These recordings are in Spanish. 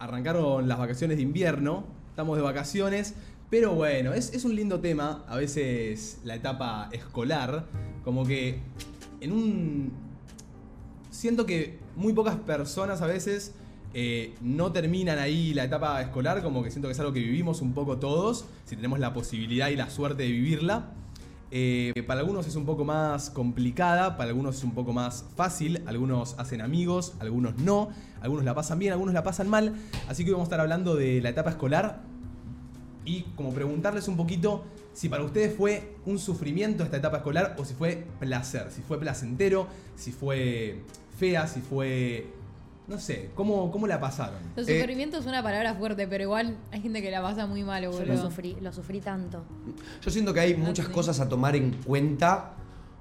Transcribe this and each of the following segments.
arrancaron las vacaciones de invierno, estamos de vacaciones, pero bueno, es, un lindo tema, a veces la etapa escolar, como que en un... Siento que muy pocas personas a veces eh, no terminan ahí la etapa escolar, como que siento que es algo que vivimos un poco todos, si tenemos la posibilidad y la suerte de vivirla. Eh, para algunos es un poco más complicada, para algunos es un poco más fácil, algunos hacen amigos, algunos no, algunos la pasan bien, algunos la pasan mal, así que hoy vamos a estar hablando de la etapa escolar y como preguntarles un poquito si para ustedes fue un sufrimiento esta etapa escolar o si fue placer, si fue placentero, si fue fea, si fue no sé, ¿cómo, cómo la pasaron? Los Eh, sufrimiento es una palabra fuerte, pero igual hay gente que la pasa muy mal, Yo boludo. lo sufrí, lo sufrí tanto. Yo siento que hay muchas sí. cosas a tomar en cuenta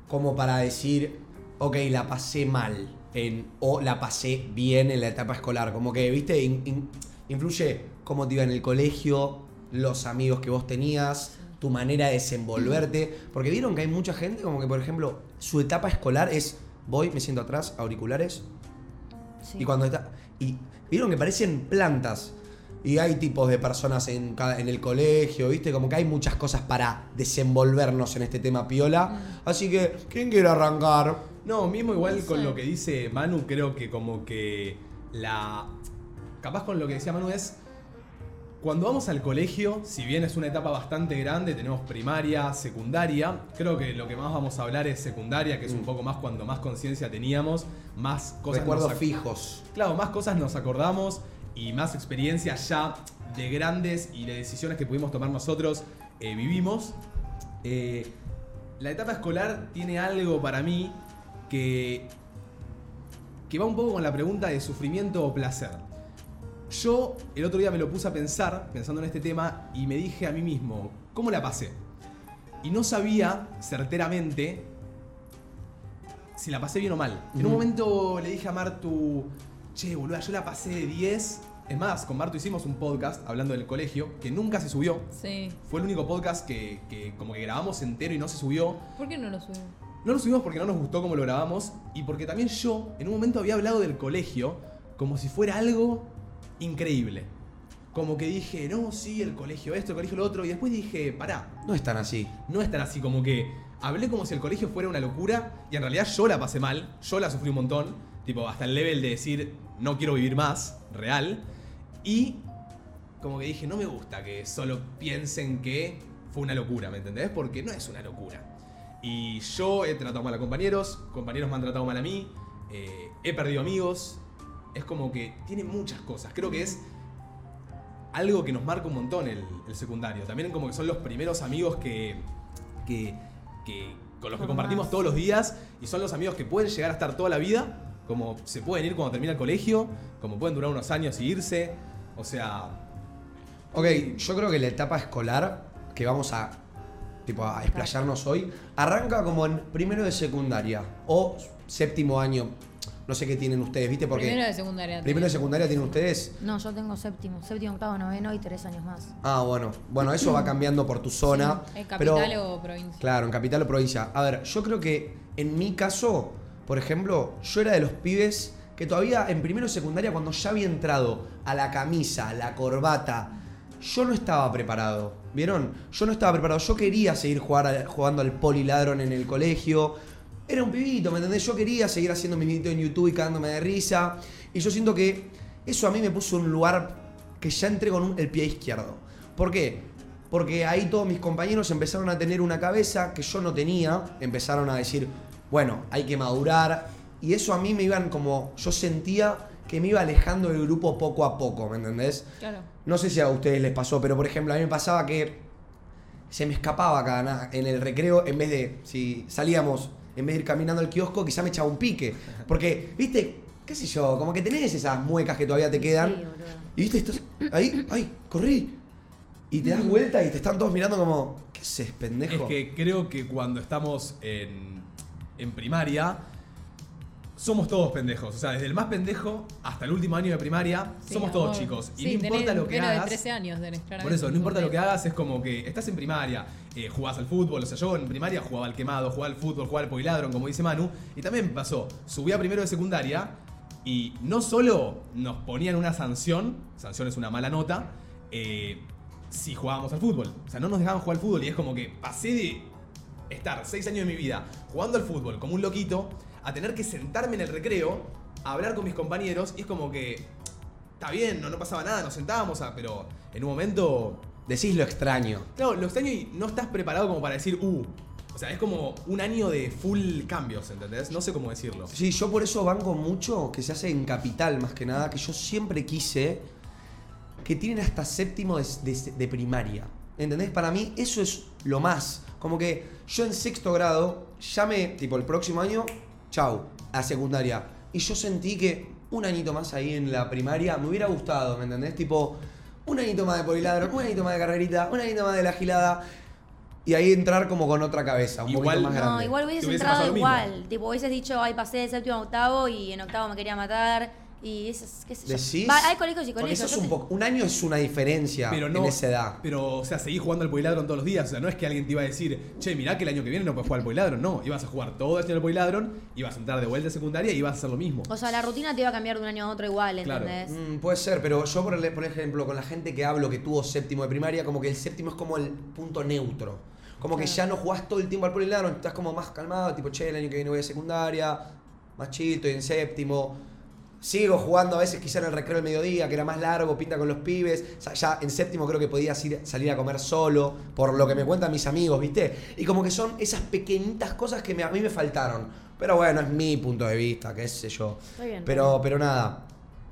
como para decir, ok, la pasé mal en, o la pasé bien en la etapa escolar. Como que, viste, In- in- influye cómo te iba en el colegio, los amigos que vos tenías, tu manera de desenvolverte. Porque vieron que hay mucha gente como que, por ejemplo, su etapa escolar es, voy, me siento atrás, auriculares, Sí. y cuando está. Y vieron que parecen plantas. Y hay tipos de personas en, cada- en el colegio, ¿viste? Como que hay muchas cosas para desenvolvernos en este tema piola. Así que, ¿quién quiere arrancar? No, mismo igual No con sé. lo que dice Manu, creo que como que la... Capaz con lo que decía Manu es... Cuando vamos al colegio, si bien es una etapa bastante grande, tenemos primaria, secundaria, creo que lo que más vamos a hablar es secundaria, que es un Mm. poco más cuando más conciencia teníamos, más cosas Recuerdos fijos. Claro, más cosas nos acordamos y más experiencias ya de grandes y de decisiones que pudimos tomar nosotros eh, vivimos. Eh, la etapa escolar tiene algo para mí que, que va un poco con la pregunta de sufrimiento o placer. Yo el otro día me lo puse a pensar, pensando en este tema, y me dije a mí mismo, ¿cómo la pasé? Y no sabía certeramente si la pasé bien o mal. En un momento le dije a Martu, che, boluda, yo la pasé de 10. Es más, con Martu hicimos un podcast hablando del colegio, que nunca se subió. Sí. Fue el único podcast que, que como que grabamos entero y no se subió. ¿Por qué no lo subimos? No lo subimos porque no nos gustó como lo grabamos y porque también yo en un momento había hablado del colegio como si fuera algo increíble. Como que dije, no, sí, el colegio esto, el colegio lo otro, y después dije, pará, No es tan así. no es tan así, como que hablé como si el colegio fuera una locura y en realidad yo la pasé mal, yo la sufrí un montón, tipo hasta el level de decir no quiero vivir más, real, y como que dije no me gusta que solo piensen que fue una locura, ¿me entendés? Porque no es una locura. Y yo he tratado mal a compañeros, compañeros me han tratado mal a mí, eh, he perdido amigos, es como que tiene muchas cosas, creo que es algo que nos marca un montón el, el secundario. También como que son los primeros amigos que, que, que- con los que compartimos todos los días y son los amigos que pueden llegar a estar toda la vida, como se pueden ir cuando termina el colegio, como pueden durar unos años y irse. O sea, Ok, yo creo que la etapa escolar que vamos a, tipo, a explayarnos hoy arranca como en primero de secundaria o séptimo año. No sé qué tienen ustedes, ¿viste? Porque Primero de secundaria. primero de secundaria tienen ustedes. No, yo tengo séptimo, séptimo, octavo, noveno y tres años más. Ah, bueno. Bueno, eso va cambiando por tu zona. ¿En pero- capital o provincia? Claro, en capital o provincia. A ver, yo creo que en mi caso, por ejemplo, yo era de los pibes que todavía en primero de secundaria, cuando ya había entrado a la camisa, a la corbata, yo no estaba preparado. ¿Vieron? Yo no estaba preparado. Yo quería seguir jugar jugando al poliladron en el colegio. Era un pibito, ¿me entendés? Yo quería seguir haciendo mis videos en YouTube y cagándome de risa. Y yo siento que eso a mí me puso en un lugar que ya entré con un- el pie izquierdo. ¿Por qué? Porque ahí todos mis compañeros empezaron a tener una cabeza que yo no tenía. Empezaron a decir, bueno, hay que madurar. Y eso a mí me iban como. Yo sentía que me iba alejando del grupo poco a poco, ¿me entendés? Claro. No sé si a ustedes les pasó, pero por ejemplo, a mí me pasaba que se me escapaba cada na- en el recreo, en vez de, si salíamos, en vez de ir caminando al kiosco, quizá me echaba un pique. Porque, viste, qué sé yo, como que tenés esas muecas que todavía te quedan. Sí, y viste, estás ahí, ay, corrí. Y te das vuelta y te están todos mirando como, ¿qué haces, pendejo? es que creo que cuando estamos en, en primaria, somos todos pendejos. O sea, desde el más pendejo hasta el último año de primaria, Sí, somos todos obvio. chicos. Y Sí, no importa tenés lo que hagas. de 13 años tenés. Por eso, no importa lo que hagas, es como que estás en primaria, eh, jugás al fútbol, o sea, yo en primaria jugaba al quemado, jugaba al fútbol, jugaba al poiladron, como dice Manu, y también pasó, subí a primero de secundaria Y no solo nos ponían una sanción, sanción es una mala nota, eh, si jugábamos al fútbol. O sea, no nos dejaban jugar al fútbol y es como que pasé de estar seis años de mi vida jugando al fútbol como un loquito a tener que sentarme en el recreo a hablar con mis compañeros y es como que está bien, no, no pasaba nada, nos sentábamos, a, pero en un momento Decís lo extraño. Claro, lo extraño y no estás preparado como para decir, uh. O sea, es como un año de full cambios, ¿entendés? No sé cómo decirlo. Sí, yo por eso banco mucho que se hace en capital más que nada, que yo siempre quise que tienen hasta séptimo de, de- de primaria. ¿Entendés? Para mí eso es lo más. Como que yo en sexto grado ya me, tipo el próximo año, chau, a secundaria. Y yo sentí que un añito más ahí en la primaria me hubiera gustado, ¿me entendés? Tipo, un añito más de poliladro, un añito más de carrerita, un añito más de la gilada. Y ahí entrar como con otra cabeza, un Igual- poquito más grande. No, igual hubieses hubiese entrado igual. Tipo, hubieses dicho, ay, pasé de séptimo a octavo y en octavo me quería matar. Y eso es, qué sé yo. ¿Decís? Va, hay colegios y Porque colegios. eso es yo un, te- poco, un año es una diferencia Pero no. en esa edad. Pero, o sea, seguís jugando al Poliladron todos los días. O sea, no es que alguien te iba a decir, che, mirá que el año que viene no puedes jugar al Poliladron. No, ibas a jugar todo el año al Poliladron, ibas a entrar de vuelta a secundaria y ibas a hacer lo mismo. O sea, la rutina te iba a cambiar de un año a otro igual, Claro. ¿entendés? Mm, puede ser, pero yo por, el- por ejemplo, con la gente que hablo que tuvo séptimo de primaria, como que el séptimo es como el punto neutro. Como que ya no jugás todo el tiempo al poliladro, estás como más calmado, tipo, che, el año que viene voy a secundaria, más chill, estoy en séptimo. Sigo jugando a veces quizá en el recreo del mediodía, que era más largo, pinta con los pibes. O sea, ya en séptimo creo que podías ir, salir a comer solo, por lo que me cuentan mis amigos, ¿viste? Y como que son esas pequeñitas cosas que me- a mí me faltaron. Pero bueno, es mi punto de vista, qué sé yo. Está bien, Pero, pero nada,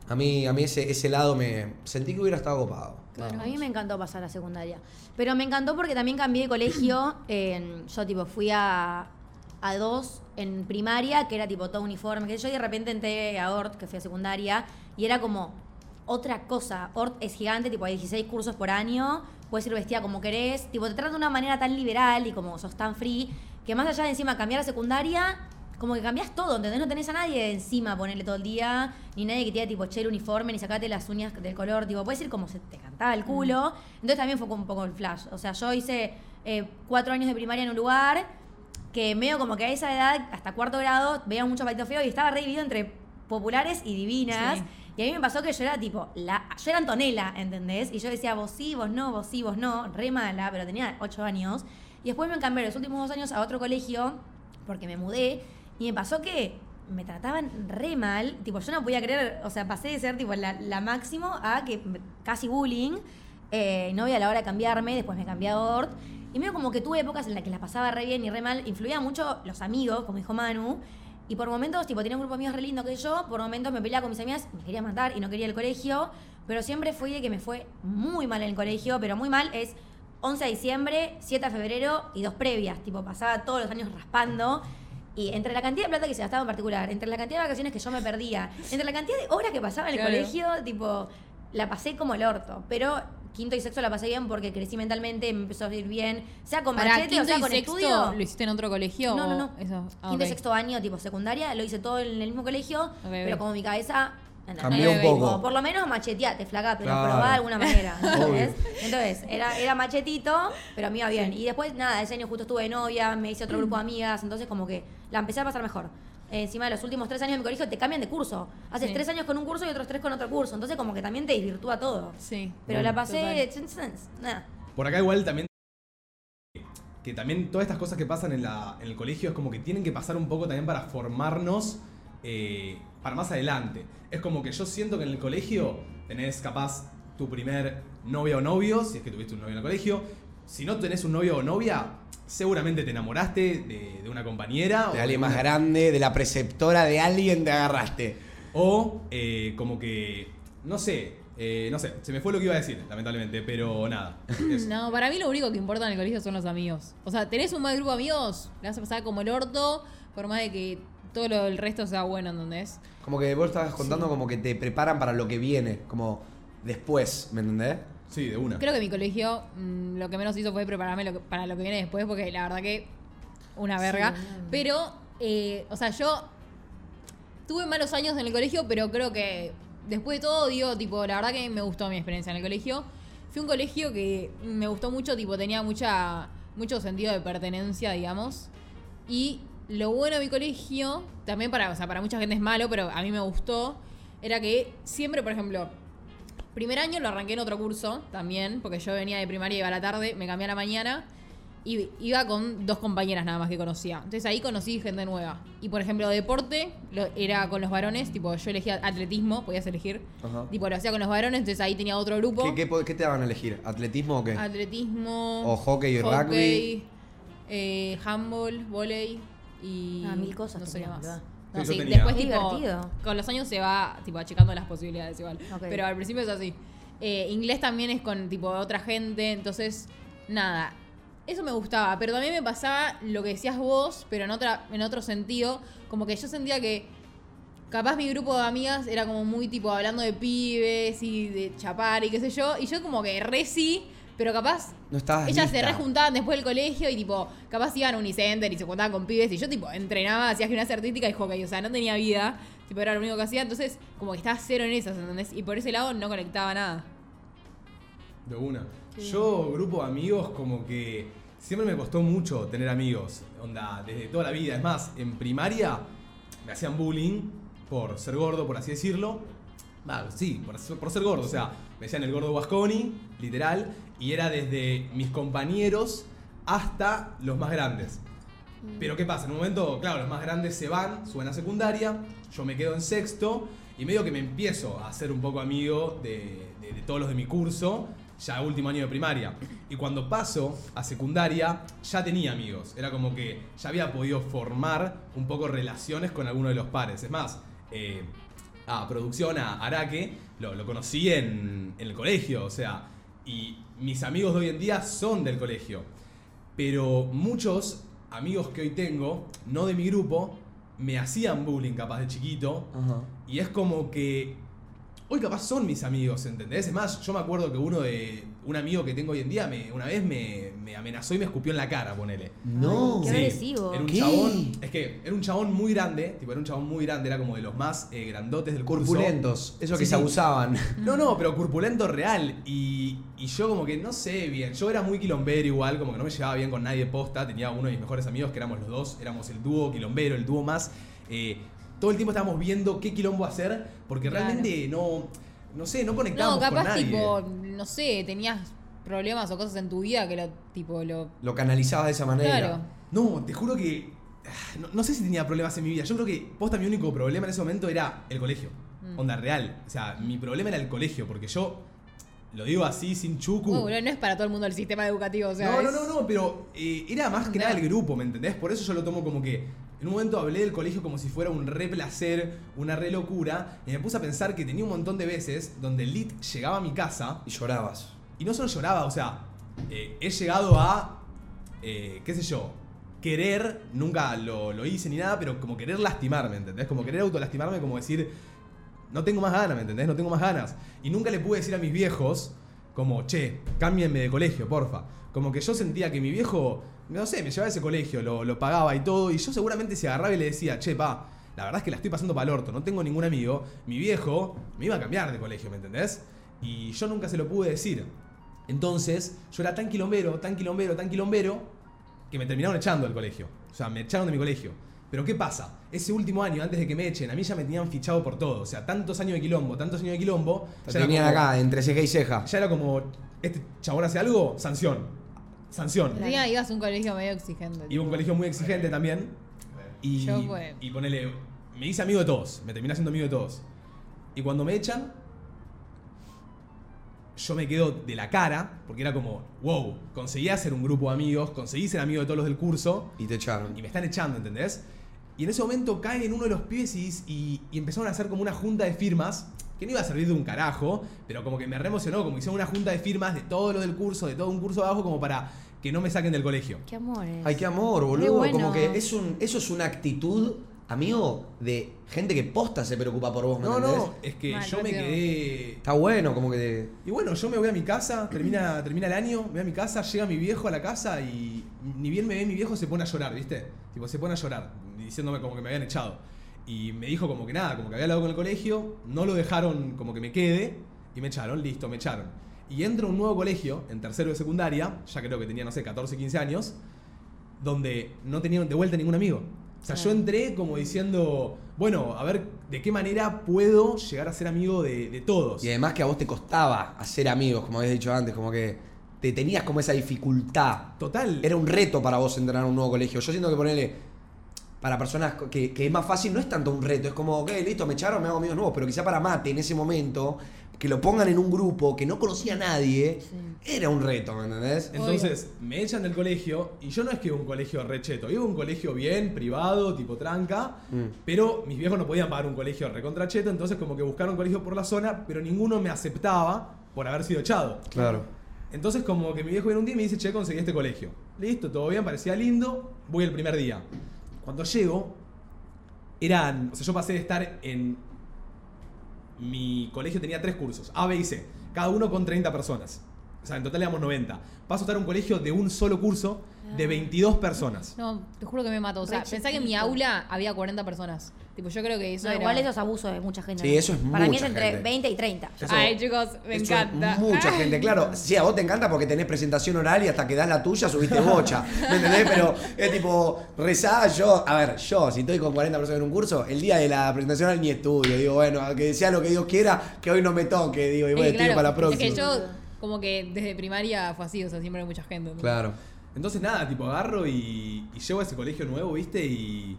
a mí, a mí ese, ese lado me sentí que hubiera estado copado. Claro, a mí me encantó pasar a secundaria. Pero me encantó porque también cambié de colegio. en- yo, tipo, fui a, a dos en primaria, que era tipo todo uniforme. Que yo y de repente entré a Ort, que fui a secundaria, y era como otra cosa. Ort es gigante, tipo, hay 16 cursos por año. Puedes ir vestida como querés. Tipo, te tratan de una manera tan liberal y como sos tan free, que más allá de encima cambiar a secundaria, como que cambias todo, ¿entendés? No tenés a nadie encima ponerle todo el día, ni nadie que te diga tipo, che, el uniforme, ni sacate las uñas del color, tipo, puedes ir como se te cantaba el culo. Entonces también fue como un poco el flash. O sea, yo hice eh, cuatro años de primaria en un lugar que medio como que a esa edad, hasta cuarto grado, veía mucho patito feo y estaba re dividido entre populares y divinas. Sí. Y a mí me pasó que yo era tipo, la, yo era Antonella, ¿entendés? Y yo decía, vos sí, vos no, vos sí, vos no, re mala, pero tenía ocho años. Y después me cambié los últimos dos años a otro colegio, porque me mudé, y me pasó que me trataban re mal, tipo, yo no podía creer, o sea, pasé de ser tipo la, la máximo a que casi bullying, eh, no había la hora de cambiarme, después me cambié a Ort, y medio como que tuve épocas en las que la pasaba re bien y re mal, influía mucho los amigos, como dijo Manu, y por momentos, tipo, tenía un grupo de amigos re lindo que yo, por momentos me peleaba con mis amigas, me quería matar y no quería el colegio, pero siempre fui de que me fue muy mal en el colegio, pero muy mal es 11 de diciembre, 7 de febrero y dos previas, tipo, pasaba todos los años raspando. Y entre la cantidad de plata que se gastaba en particular, entre la cantidad de vacaciones que yo me perdía, entre la cantidad de horas que pasaba en el Claro. colegio, tipo, la pasé como el orto. Pero quinto y sexto la pasé bien porque crecí mentalmente, me empezó a ir bien, sea con Para machete o sea y con sexto, estudio. ¿lo hiciste en otro colegio? No, no, no. Eso, ah, Quinto y sexto año, tipo secundaria, lo hice todo en el mismo colegio, pero como mi cabeza... Cambió un poco. Como, por lo menos macheteate, flaca, pero Claro. probá de alguna manera. ¿entendés? Entonces, era, era machetito, pero me iba bien. Y después, nada, ese año justo estuve de novia, me hice otro grupo de amigas, entonces como que la empecé a pasar mejor. Eh, encima de los últimos tres años de mi colegio te cambian de curso. Haces Sí. tres años con un curso y otros tres con otro curso. Entonces como que también te desvirtúa todo. Sí. Pero la pasé... Nada. Por acá igual también que también todas estas cosas que pasan en, la- en el colegio es como que tienen que pasar un poco también para formarnos eh, para más adelante. Es como que yo siento que en el colegio tenés capaz tu primer novia o novio, si es que tuviste un novio en el colegio. Si no tenés un novio o novia, seguramente te enamoraste de, de una compañera. De o alguien una- más grande, de la preceptora de alguien te agarraste. O eh, como que, no sé, eh, no sé, se me fue lo que iba a decir, lamentablemente, pero nada. Eso. No, para mí lo único que importa en el colegio son los amigos. O sea, tenés un mal grupo de amigos, le vas a pasar como el orto, por más de que todo lo, el resto sea bueno, ¿entendés? Como que vos estabas contando como que te preparan para lo que viene, como después, ¿me entendés? Sí, de una. Creo que mi colegio mm, lo que menos hizo fue prepararme lo que- para lo que viene después, porque la verdad que una verga. Sí. Pero, eh, o sea, yo tuve malos años en el colegio, pero creo que después de todo, digo, tipo, la verdad que me gustó mi experiencia en el colegio. Fui a un colegio que me gustó mucho, tipo, tenía mucha, mucho sentido de pertenencia, digamos. Y lo bueno de mi colegio, también para, o sea, para mucha gente es malo, pero a mí me gustó, era que siempre, por ejemplo, primer año lo arranqué en otro curso también, porque yo venía de primaria, iba a la tarde, me cambié a la mañana. Y iba con dos compañeras nada más que conocía. Entonces ahí conocí gente nueva. Y por ejemplo, deporte lo- era con los varones, tipo yo elegía atletismo, podías elegir. Ajá. Tipo lo hacía con los varones, entonces ahí tenía otro grupo. ¿Qué, qué, po- qué te daban a elegir? ¿Atletismo o qué? Atletismo. O hockey y rugby. Eh, handball, volei y. Ah, mil cosas No sé más. No, Sí, tenía. después Qué tipo. divertido. Con los años se va tipo achicando las posibilidades igual. Pero al principio es así. Eh, inglés también es con tipo otra gente. Entonces, nada. Eso me gustaba. Pero también me pasaba lo que decías vos, pero en otra, en otro sentido. Como que yo sentía que capaz mi grupo de amigas era como muy tipo hablando de pibes y de chapar y qué sé yo. Y yo como que re sí, pero capaz No estabas ellas se rejuntaban después del colegio y tipo, capaz iban a Unicenter y se juntaban con pibes y yo tipo entrenaba, hacía gimnasia artística y hockey, o sea, no tenía vida, tipo era lo único que hacía, entonces como que estaba cero en esas, ¿entendés? Y por ese lado no conectaba nada. De una. Yo, grupo de amigos, como que siempre me costó mucho tener amigos. Onda, desde toda la vida. Es más, en primaria me hacían bullying por ser gordo, por así decirlo. Sí, por, ser- por ser gordo. O sea, me decían el gordo Guasconi, literal. Y era desde mis compañeros hasta los más grandes. Pero ¿qué pasa? En un momento, claro, los más grandes se van, suben a secundaria, yo me quedo en sexto y medio que me empiezo a hacer un poco amigo de, de- de todos los de mi curso, ya último año de primaria. Y cuando paso a secundaria, ya tenía amigos. Era como que ya había podido formar un poco relaciones con alguno de los pares. Es más, eh, a producción, a Araque, lo, lo conocí en, en el colegio, o sea, y mis amigos de hoy en día son del colegio. Pero muchos amigos que hoy tengo, no de mi grupo, me hacían bullying capaz de chiquito. Ajá. Y es como que hoy capaz son mis amigos, ¿entendés? Es más, yo me acuerdo que uno de. Un amigo que tengo hoy en día me, una vez me, me amenazó y me escupió en la cara, ponele. No. Qué agresivo. Era un ¿Qué? chabón. Es que era un chabón muy grande, tipo, era un chabón muy grande, era como de los más eh, grandotes del curso. Corpulentos. Esos que Sí, se abusaban. No, no, pero corpulento real. Y, y yo como que no sé bien. Yo era muy quilombero igual, como que no me llevaba bien con nadie posta. Tenía uno de mis mejores amigos que éramos los dos. Éramos el dúo quilombero, el dúo más. eh, todo el tiempo estábamos viendo qué quilombo hacer. Porque Claro. realmente no. No sé, no No, conectábamos con capaz nadie. tipo, no sé, tenías problemas o cosas en tu vida que lo tipo lo. Lo canalizabas de esa manera. Claro. No, te juro que. ah, No, no sé si tenía problemas en mi vida. Yo creo que posta mi único problema en ese momento era el colegio. Mm. Onda real. O sea, mi problema era el colegio. Porque yo. Lo digo así, sin chucu. Boludo, no es para todo el mundo el sistema educativo, o sea. no, no, no, no, pero eh, era más que No. nada el grupo, ¿me entendés? Por eso yo lo tomo como que en un momento hablé del colegio como si fuera un re placer, una re locura, y me puse a pensar que tenía un montón de veces donde el lit llegaba a mi casa Y llorabas. y no solo lloraba, o sea, eh, he llegado a, eh, qué sé yo, querer, nunca lo, lo hice ni nada, pero como querer lastimarme, ¿entendés? Como querer autolastimarme, como decir, no tengo más ganas, ¿me entendés? No tengo más ganas. Y nunca le pude decir a mis viejos, como, che, cámbienme de colegio, porfa. Como que yo sentía que mi viejo, no sé, me llevaba a ese colegio, lo, lo pagaba y todo, y yo seguramente se agarraba y le decía, che, pa, la verdad es que la estoy pasando para el orto, no tengo ningún amigo, mi viejo me iba a cambiar de colegio, ¿me entendés? Y yo nunca se lo pude decir. Entonces, yo era tan quilombero, tan quilombero, tan quilombero, que me terminaron echando del colegio. O sea, me echaron de mi colegio. Pero ¿qué pasa? Ese último año, antes de que me echen, a mí ya me tenían fichado por todo. O sea, tantos años de quilombo, tantos años de quilombo. Te tenían como- acá, entre ceja y ceja. Ya era como, este chabón hace algo, sanción. Sanción. Encima ibas a un colegio medio exigente. Iba a un colegio muy exigente también. Y, Yo, pues. y ponele, me hice amigo de todos, me terminé haciendo amigo de todos. Y cuando me echan, yo me quedo de la cara, porque era como, wow, conseguí hacer un grupo de amigos, conseguí ser amigo de todos los del curso, Y te echaron. y me están echando, ¿entendés? Y en ese momento cae en uno de los pibes y, y- y empezaron a hacer como una junta de firmas, que no iba a servir de un carajo, pero como que me reemocionó, como hicieron una junta de firmas de todo lo del curso, de todo un curso de abajo, como para que no me saquen del colegio. Qué amores. Ay, qué amor, boludo. Bueno. Como que es un, eso es una actitud, amigo, de gente que posta se preocupa por vos, ¿me No, entendés? no, es que Mal, yo me quedé. Está bueno, como que. Y bueno, yo me voy a mi casa, termina, termina el año, me voy a mi casa, llega mi viejo a la casa y ni bien me ve mi viejo se pone a llorar, ¿viste? Tipo, se pone a llorar, diciéndome como que me habían echado. Y me dijo como que nada, como que había hablado con el colegio, no lo dejaron como que me quede y me echaron, listo, me echaron. Y entro a un nuevo colegio, en tercero de secundaria, ya creo que tenía, no sé, 14, 15 años, donde no tenía de vuelta ningún amigo. O sea, yo entré como diciendo, bueno, a ver de qué manera puedo llegar a ser amigo de, de todos. Y además que a vos te costaba hacer amigos, como habías dicho antes, como que te tenías como esa dificultad. Total. Era un reto para vos entrar a un nuevo colegio. Yo siento que ponerle para personas que, que es más fácil no es tanto un reto, es como, ok, listo, me echaron, me hago amigos nuevos, pero quizá para Mate en ese momento, que lo pongan en un grupo que no conocía a nadie, era un reto, ¿me entendés? Entonces, me echan del colegio y yo no es que iba a un colegio recheto, iba a un colegio bien, privado, tipo tranca, Mm. pero mis viejos no podían pagar un colegio recontracheto, entonces como que buscaron un colegio por la zona, pero ninguno me aceptaba por haber sido echado. Claro. Entonces como que mi viejo viene un día y me dice, che, conseguí este colegio. Listo, todo bien, parecía lindo, voy el primer día. Cuando llego, eran, o sea, yo pasé de estar en... Mi colegio tenía tres cursos, A, B y C, cada uno con 30 personas. O sea, en total éramos 90. Paso a estar en un colegio de un solo curso de 22 personas. No, te juro que me mató. O sea, pensá que en mi aula había 40 personas. Tipo, yo creo que eso No, era... igual eso es abuso de mucha gente. Sí, ¿no? eso es Para mí es entre gente. 20 y 30. Eso- Ay, chicos, me Eso es encanta. Mucha gente, claro. Sí, a vos te encanta porque tenés presentación oral y hasta que das la tuya subiste bocha. ¿Me entendés? Pero es tipo, rezá yo. A ver, yo, si estoy con 40 personas en un curso, el día de la presentación oral ni estudio. Digo, bueno, que sea lo que Dios quiera, que hoy no me toque. Digo, y bueno, estudio para la próxima. Es que yo, como que desde primaria fue así, o sea, siempre hay mucha gente. ¿no? Claro. Entonces nada, tipo agarro y, y llego a ese colegio nuevo, ¿viste? Y,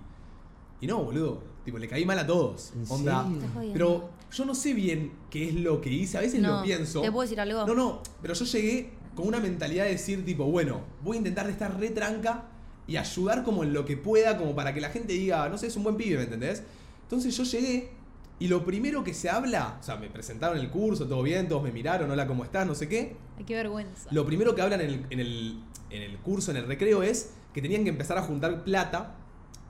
y no, boludo. Tipo, le caí mal a todos. ¿En Onda. jodiendo. Pero yo no sé bien qué es lo que hice. A veces No, lo pienso. ¿te puedo decir algo? No, no. Pero yo llegué con una mentalidad de decir, tipo, bueno, voy a intentar de estar re tranca y ayudar como en lo que pueda, como para que la gente diga, no sé, es un buen pibe, ¿me entendés? Entonces yo llegué y lo primero que se habla, o sea, me presentaron el curso, todo bien, todos me miraron, hola, ¿cómo estás? No sé qué. Ay, qué vergüenza. Lo primero que hablan en el, en el- en el curso, en el recreo, es que tenían que empezar a juntar plata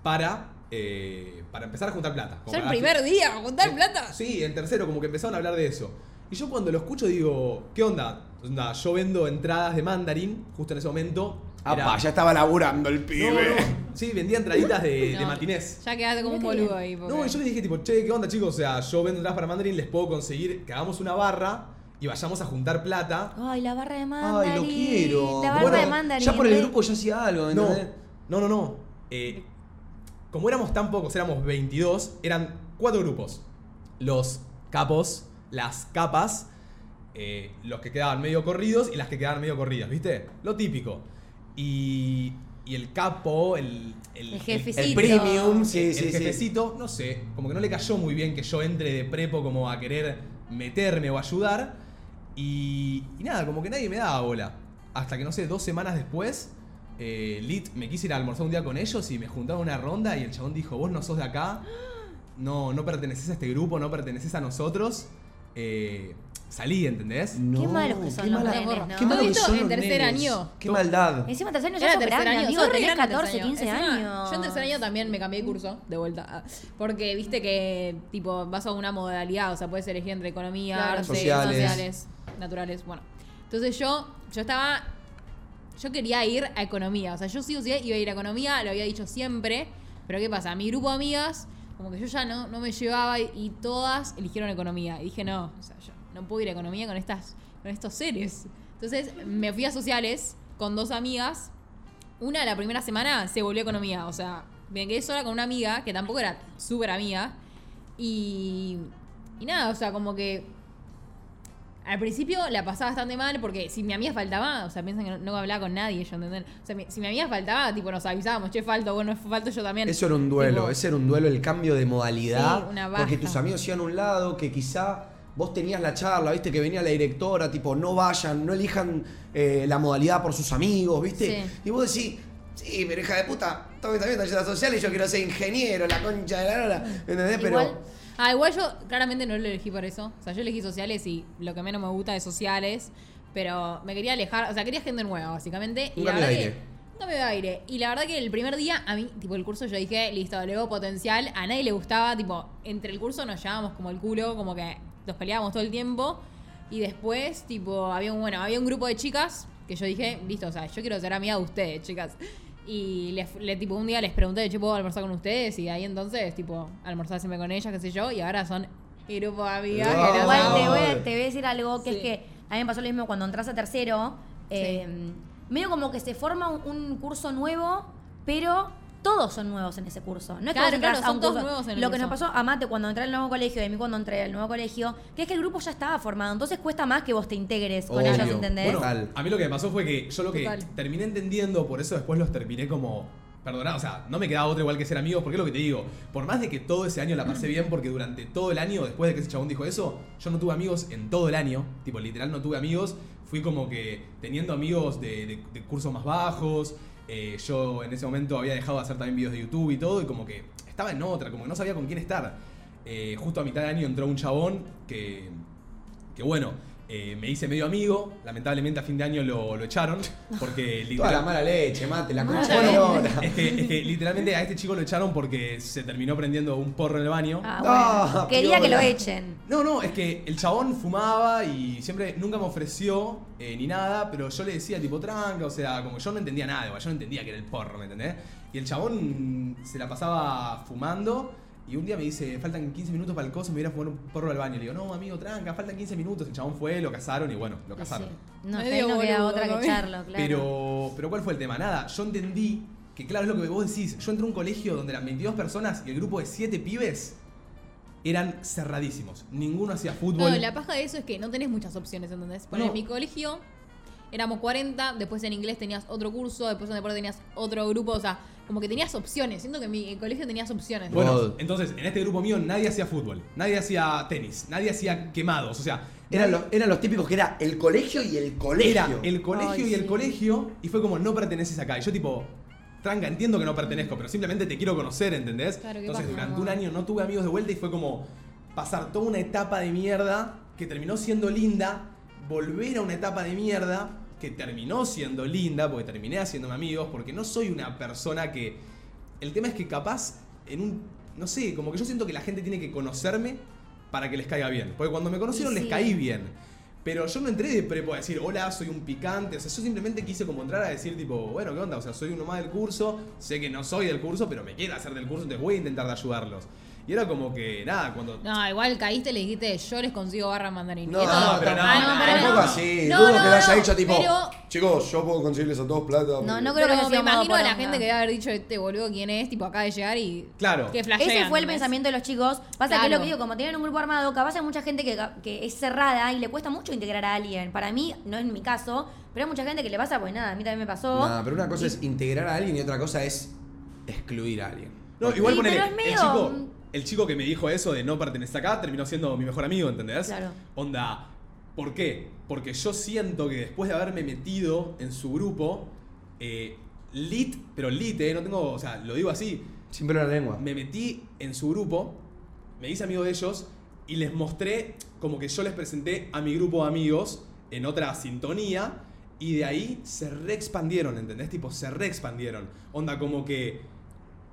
para, eh, para empezar a juntar plata. Como Ya el para- primer día, juntar Sí, plata. Sí, en tercero, como que empezaron a hablar de eso. Y yo cuando lo escucho digo, ¿qué onda? Onda, yo vendo entradas de mandarín, justo en ese momento. era- Apa, ya estaba laburando el No, pibe. no. Sí, vendía entraditas de, de No, matinés. Ya quedaste como un boludo ahí. porque- No, y yo le dije tipo, che, ¿qué onda chicos? O sea, yo vendo entradas para mandarín, les puedo conseguir que hagamos una barra y vayamos a juntar plata. Ay, la barra de mandarín. Ay, lo quiero. La barra Bueno, de mandarín. Ya por el re- grupo ya hacía algo, No, ¿entendés? no, no, no. Eh, como éramos tan pocos, éramos 22, eran cuatro grupos. Los capos, las capas, eh, los que quedaban medio corridos y las que quedaban medio corridas, ¿viste? Lo típico. Y, y el capo, el... El, El jefecito. El premium, sí, el sí, jefecito, no sé, como que no le cayó muy bien que yo entre de prepo como a querer meterme o ayudar. Y, y nada, como que nadie me daba bola. Hasta que, no sé, dos semanas después, eh, Lit me quise ir a almorzar un día con ellos y me juntaron una ronda y el chabón dijo, vos no sos de acá, no, no perteneces a este grupo, no perteneces a nosotros. Eh, salí, ¿entendés? No, Qué malos que son qué los mala- nenes, ¿no? Qué ¿Todo malo que son en los tercer nenes. año? Qué maldad. Encima tercer año ya Era sos tercer grande, año, amigo. Tenés grande 14, tercer año. 15 Encima, años. Yo en tercer año también me cambié de curso, de vuelta. Porque viste que, tipo, vas a una modalidad, o sea, puedes elegir entre economía, Claro. artes, Sociales. sociales. naturales. Bueno, entonces yo, yo estaba. Yo quería ir a economía, o sea, yo sí o sí iba a ir a economía, lo había dicho siempre. Pero ¿qué pasa? Mi grupo de amigas, como que yo ya no, no me llevaba y, todas eligieron economía. Y dije, no, o sea, yo no puedo ir a economía con, estas, con estos seres. Entonces me fui a sociales con dos amigas. Una la primera semana se volvió economía. O sea, me quedé sola con una amiga que tampoco era súper amiga. Y, y nada, o sea, como que al principio la pasaba bastante mal porque si mi amiga faltaba, o sea, piensan que no, no hablaba con nadie, yo entender. O sea, mi- si mi amiga faltaba, tipo, nos avisábamos, che, falto, bueno, falto yo también. Eso era un duelo, Tipo, ese era un duelo, el cambio de modalidad. Sí, una porque baja. tus amigos iban a un lado, que quizá vos tenías la charla, viste, que venía la directora, tipo, no vayan, no elijan eh, la modalidad por sus amigos, viste. Sí. Y vos decís, sí, pero hija de puta, todo está bien, talleres sociales, yo quiero ser ingeniero, la concha de la lora, ¿entendés? Pero. Ah, igual yo claramente no lo elegí por eso. O sea, yo elegí sociales y lo que menos me gusta es sociales. Pero me quería alejar, o sea, quería gente nueva, básicamente. Y la de verdad aire. que. Un cambio de aire. Y la verdad que el primer día, a mí, tipo, el curso yo dije, listo, le veo potencial. A nadie le gustaba, tipo, entre el curso nos llevábamos como el culo, como que nos peleábamos todo el tiempo. Y después, tipo, había un, bueno, había un grupo de chicas que yo dije, listo, o sea, yo quiero ser amiga de ustedes, chicas. Y le, le- tipo, un día les pregunté, che, ¿puedo almorzar con ustedes? Y ahí entonces, tipo, almorzar siempre con ellas, qué sé yo. Y ahora son grupo de amigas. Que Igual te voy, a, te voy a decir algo que Sí. es que a mí me pasó lo mismo cuando entras a tercero. eh, medio como que se forma un, un curso nuevo, pero todos son nuevos en ese curso. No es que Claro, entras claro, son un todos curso. nuevos en el Lo que nos pasó a Mate cuando entré al nuevo colegio y a mí cuando entré al nuevo colegio, que es que el grupo ya estaba formado. Entonces cuesta más que vos te integres con Obvio. ellos, ¿entendés? Bueno, a mí lo que me pasó fue que yo lo que Total. terminé entendiendo, por eso después los terminé como. Perdona, o sea, no me quedaba otra igual que ser amigos, porque es lo que te digo. Por más de que todo ese año la pasé bien, porque durante todo el año, después de que ese chabón dijo eso, yo no tuve amigos en todo el año. Tipo, literal, no tuve amigos. Fui como que teniendo amigos de, de- de cursos más bajos. Eh, yo en ese momento había dejado de hacer también videos de YouTube y todo, y como que estaba en otra, como que no sabía con quién estar. Eh, justo a mitad de año entró un chabón que que bueno, eh, me hice medio amigo, lamentablemente a fin de año lo, lo echaron, porque Toda la mala leche, mate, la concha de es, que, es que literalmente a este chico lo echaron porque se terminó prendiendo un porro en el baño. Ah, bueno. Quería que lo echen. No, no, es que el chabón fumaba y siempre nunca me ofreció eh, ni nada, pero yo le decía tipo tranca, o sea, como yo no entendía nada, igual, yo no entendía que era el porro, ¿me entendés? Y el chabón se la pasaba fumando y un día me dice, faltan 15 minutos para el coso, me voy a ir a fumar un porro al baño. Le digo, no, amigo, tranca, faltan 15 minutos. El chabón fue, lo casaron y bueno, lo casaron. No, Medio ahí no queda otra que ¿no? echarlo, claro. Pero, pero ¿cuál fue el tema? Nada, yo entendí que, claro, es lo que vos decís. Yo entré a un colegio donde eran 22 personas y el grupo de 7 pibes eran cerradísimos. Ninguno hacía fútbol. No, la paja de eso es que no tenés muchas opciones, ¿entendés? Por No. en mi colegio éramos 40, después en inglés tenías otro curso, después en deporte tenías otro grupo, o sea, como que tenías opciones. Siento que en mi colegio tenías opciones. Bueno, God. entonces, en este grupo mío nadie hacía fútbol, nadie hacía tenis, nadie hacía quemados, o sea, Eran, los, eran los típicos que era el colegio y el colegio. era el colegio Ay, y el colegio y fue como no perteneces acá. Y yo tipo, tranca, entiendo que no pertenezco, pero simplemente te quiero conocer, ¿entendés? Claro, ¿qué Entonces pasa, durante un año no tuve amigos de vuelta y fue como pasar toda una etapa de mierda que terminó siendo linda, volver a una etapa de mierda que terminó siendo linda, porque terminé haciéndome amigos, porque no soy una persona que... El tema es que capaz en un... No sé, como que yo siento que la gente tiene que conocerme para que les caiga bien. Porque cuando me conocieron les caí bien. Pero yo no entré de prepo a decir, hola, soy un picante. O sea, yo simplemente quise como entrar a decir, tipo, bueno, ¿qué onda? O sea, soy uno más del curso. Sé que no soy del curso, pero me quiero hacer del curso, entonces voy a intentar de ayudarlos. Y era como que, nada, cuando. No, igual caíste y le dijiste, yo les consigo barra mandarín. No, no, pero no, no, pero tampoco no. así. No, Dudo no, que lo haya no, dicho tipo, pero- chicos, yo puedo conseguirles a todos plata. No, no creo Pero que me imagino a la gente que debe haber dicho este boludo quién es, tipo acaba de llegar y Claro. que flashean. Ese fue el pensamiento de los chicos. Pasa que es lo que digo, como tienen un grupo armado, capaz hay mucha gente que, que es cerrada y le cuesta mucho integrar a alguien. Para mí, no es mi caso, pero hay mucha gente que le pasa, pues nada, a mí también me pasó. Nah, pero una cosa es integrar a alguien y otra cosa es excluir a alguien. No, igual Sí, ponele, pero es el, chico, el chico que me dijo eso de no pertenecer acá terminó siendo mi mejor amigo, ¿entendés? Claro. Onda, ¿por qué? Porque yo siento que después de haberme metido en su grupo, eh, lit, pero lit, eh, no tengo, o sea, lo digo así, Sin pelo en la lengua. me metí en su grupo, me hice amigo de ellos y les mostré como que yo les presenté a mi grupo de amigos en otra sintonía y de ahí se reexpandieron, ¿entendés? Tipo, se reexpandieron. Onda, como que,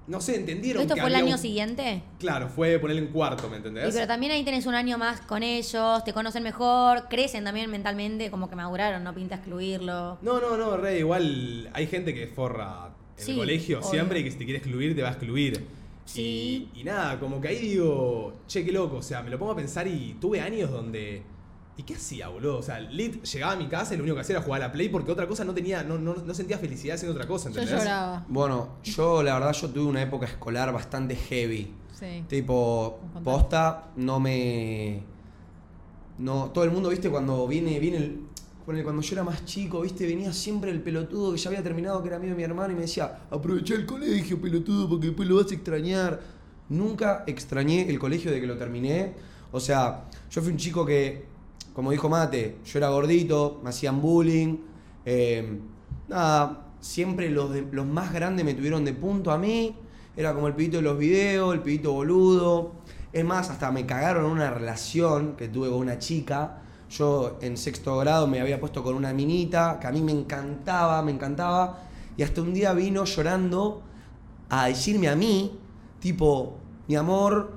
no sé, entendieron ¿Esto que fue el año un- siguiente? Claro, fue ponerle en cuarto, ¿me Y entendés? pero también ahí tenés un año más con ellos, te conocen mejor, crecen también mentalmente, como que maduraron, no pinta excluirlo. No, no, no, re, igual hay gente que forra en Sí, el colegio obvio. siempre y que si te quiere excluir te va a excluir. Sí. Y, y nada, como que ahí digo, che, qué loco, o sea, me lo pongo a pensar y tuve años donde... ¿Y qué hacía, boludo? O sea, Lit llegaba a mi casa y lo único que hacía era jugar a la Play porque otra cosa no tenía, no, no, no sentía felicidad haciendo otra cosa, Yo ¿entendés? lloraba. Bueno, yo la verdad yo tuve una época escolar bastante heavy. Sí. Tipo, posta, no me. No, todo el mundo, viste, cuando viene, viene el. Cuando yo era más chico, viste, venía siempre el pelotudo que ya había terminado, que era amigo de mi hermano, y me decía, aprovecha el colegio, pelotudo, porque después lo vas a extrañar. Nunca extrañé el colegio de que lo terminé. O sea, yo fui un chico que, como dijo Mate, yo era gordito, me hacían bullying. eh, nada, siempre los, los más grandes me tuvieron de punto a mí. Era como el pibito de los videos, el pibito boludo. Es más, hasta me cagaron una relación que tuve con una chica. Yo en sexto grado me había puesto con una minita que a mí me encantaba, me encantaba. Y hasta un día vino llorando a decirme a mí, tipo, mi amor,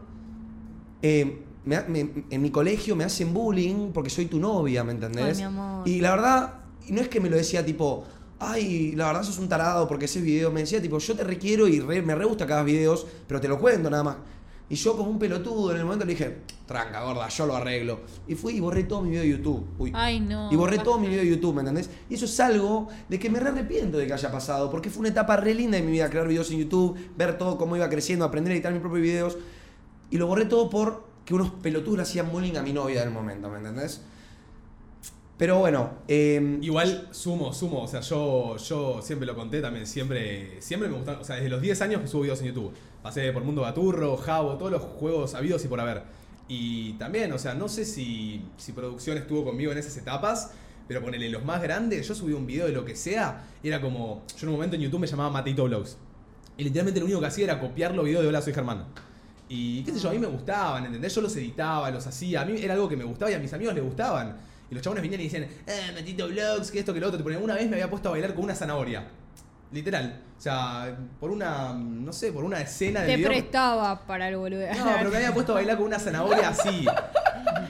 eh, me me- en mi colegio me hacen bullying porque soy tu novia, ¿me entendés? Ay, mi amor. Y la verdad, no es que me lo decía tipo, ay, la verdad sos un tarado porque ese video, me decía tipo, yo te requiero y re- me re gusta hagas videos, pero te lo cuento nada más. Y yo como un pelotudo en el momento le dije, tranca, gorda, yo lo arreglo. Y fui y borré todo mi video de YouTube. Uy. Ay, no. Y borré todo mi video de YouTube, ¿me entendés? Y eso es algo de que me re arrepiento de que haya pasado, porque fue una etapa re linda de mi vida, crear videos en YouTube, ver todo cómo iba creciendo, aprender a editar mis propios videos. Y lo borré todo por que unos pelotudos le hacían bullying a mi novia del momento, ¿me entendés? Pero bueno, eh, Igual sumo, sumo, o sea, yo, yo siempre lo conté también, siempre, siempre me gustaron, o sea, desde los 10 años que subo videos en YouTube. Pasé por Mundo Gaturro, Jabo, todos los juegos habidos y por haber. Y también, o sea, no sé si, si producción estuvo conmigo en esas etapas, pero ponele los más grandes, yo subí un video de lo que sea, era como, yo en un momento en YouTube me llamaba Mateito Vlogs. Y literalmente lo único que hacía era copiar los videos de Hola, soy Germán. Y qué sé yo, a mí me gustaban, ¿entendés? Yo los editaba, los hacía, a mí era algo que me gustaba y a mis amigos les gustaban. Y los chabones venían y decían, eh, Matito Vlogs, que esto, que lo otro. Te ponían, una vez me había puesto a bailar con una zanahoria. Literal. O sea, por una, no sé, por una escena de Te video. prestaba para el boludo. No, pero me había puesto a bailar con una zanahoria así.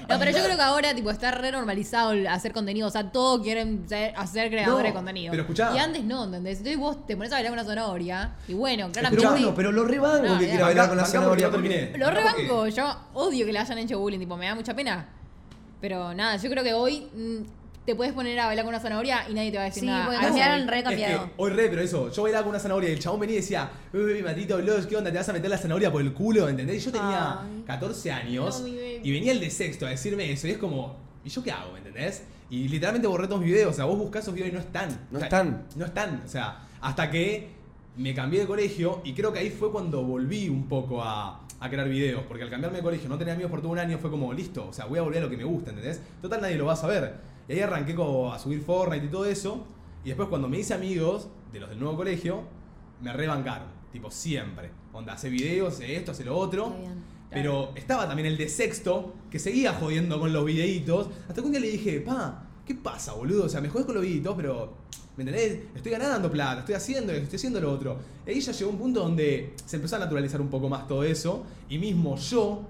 No, pero yo creo que ahora tipo está re normalizado el hacer contenido. O sea, todos quieren ser, hacer creadores No, de contenido. pero escuchá. Y antes no, ¿entendés? Entonces vos te pones a bailar con una zanahoria. Y bueno, pero claramente. bueno, pero lo rebanco No, que quiera bailar con la Bancá- bancá porque zanahoria. no terminé. Lo Bancá porque- rebanco. Yo odio que le hayan hecho bullying. Tipo, me da mucha pena. Pero nada, yo creo que hoy mm, te puedes poner a bailar con una zanahoria y nadie te va a decir Sí, nada. porque A eso cambiaron voy. re Es que cambiado. hoy re, pero eso, yo bailaba con una zanahoria y el chabón venía y decía, uy, Matito ¿qué onda? ¿Te vas a meter la zanahoria por el culo? ¿Entendés? Y yo tenía Ay. 14 años No, mi baby. y venía el de sexto a decirme eso y es como, ¿y yo qué hago? ¿Me entendés? Y literalmente borré todos mis videos, o sea, vos buscás esos videos y no están. No O sea, están. No están, o sea, hasta que me cambié de colegio y creo que ahí fue cuando volví un poco a, a crear videos, porque al cambiarme de colegio, no tener amigos por todo un año, fue como, listo, o sea, voy a volver a lo que me gusta, ¿entendés? Total, nadie lo va a saber. Y ahí arranqué como a subir Fortnite y todo eso, y después cuando me hice amigos de los del nuevo colegio, me rebancaron, tipo siempre. Onda, hace videos, hace esto, hace lo otro. Pero estaba también el de sexto, que seguía jodiendo con los videitos. Hasta que un día le dije, pa, ¿qué pasa, boludo? O sea, me jodes con los videitos, pero, ¿me entendés? Estoy ganando plata, estoy haciendo esto, estoy haciendo lo otro. Y ya llegó un punto donde se empezó a naturalizar un poco más todo eso. Y mismo yo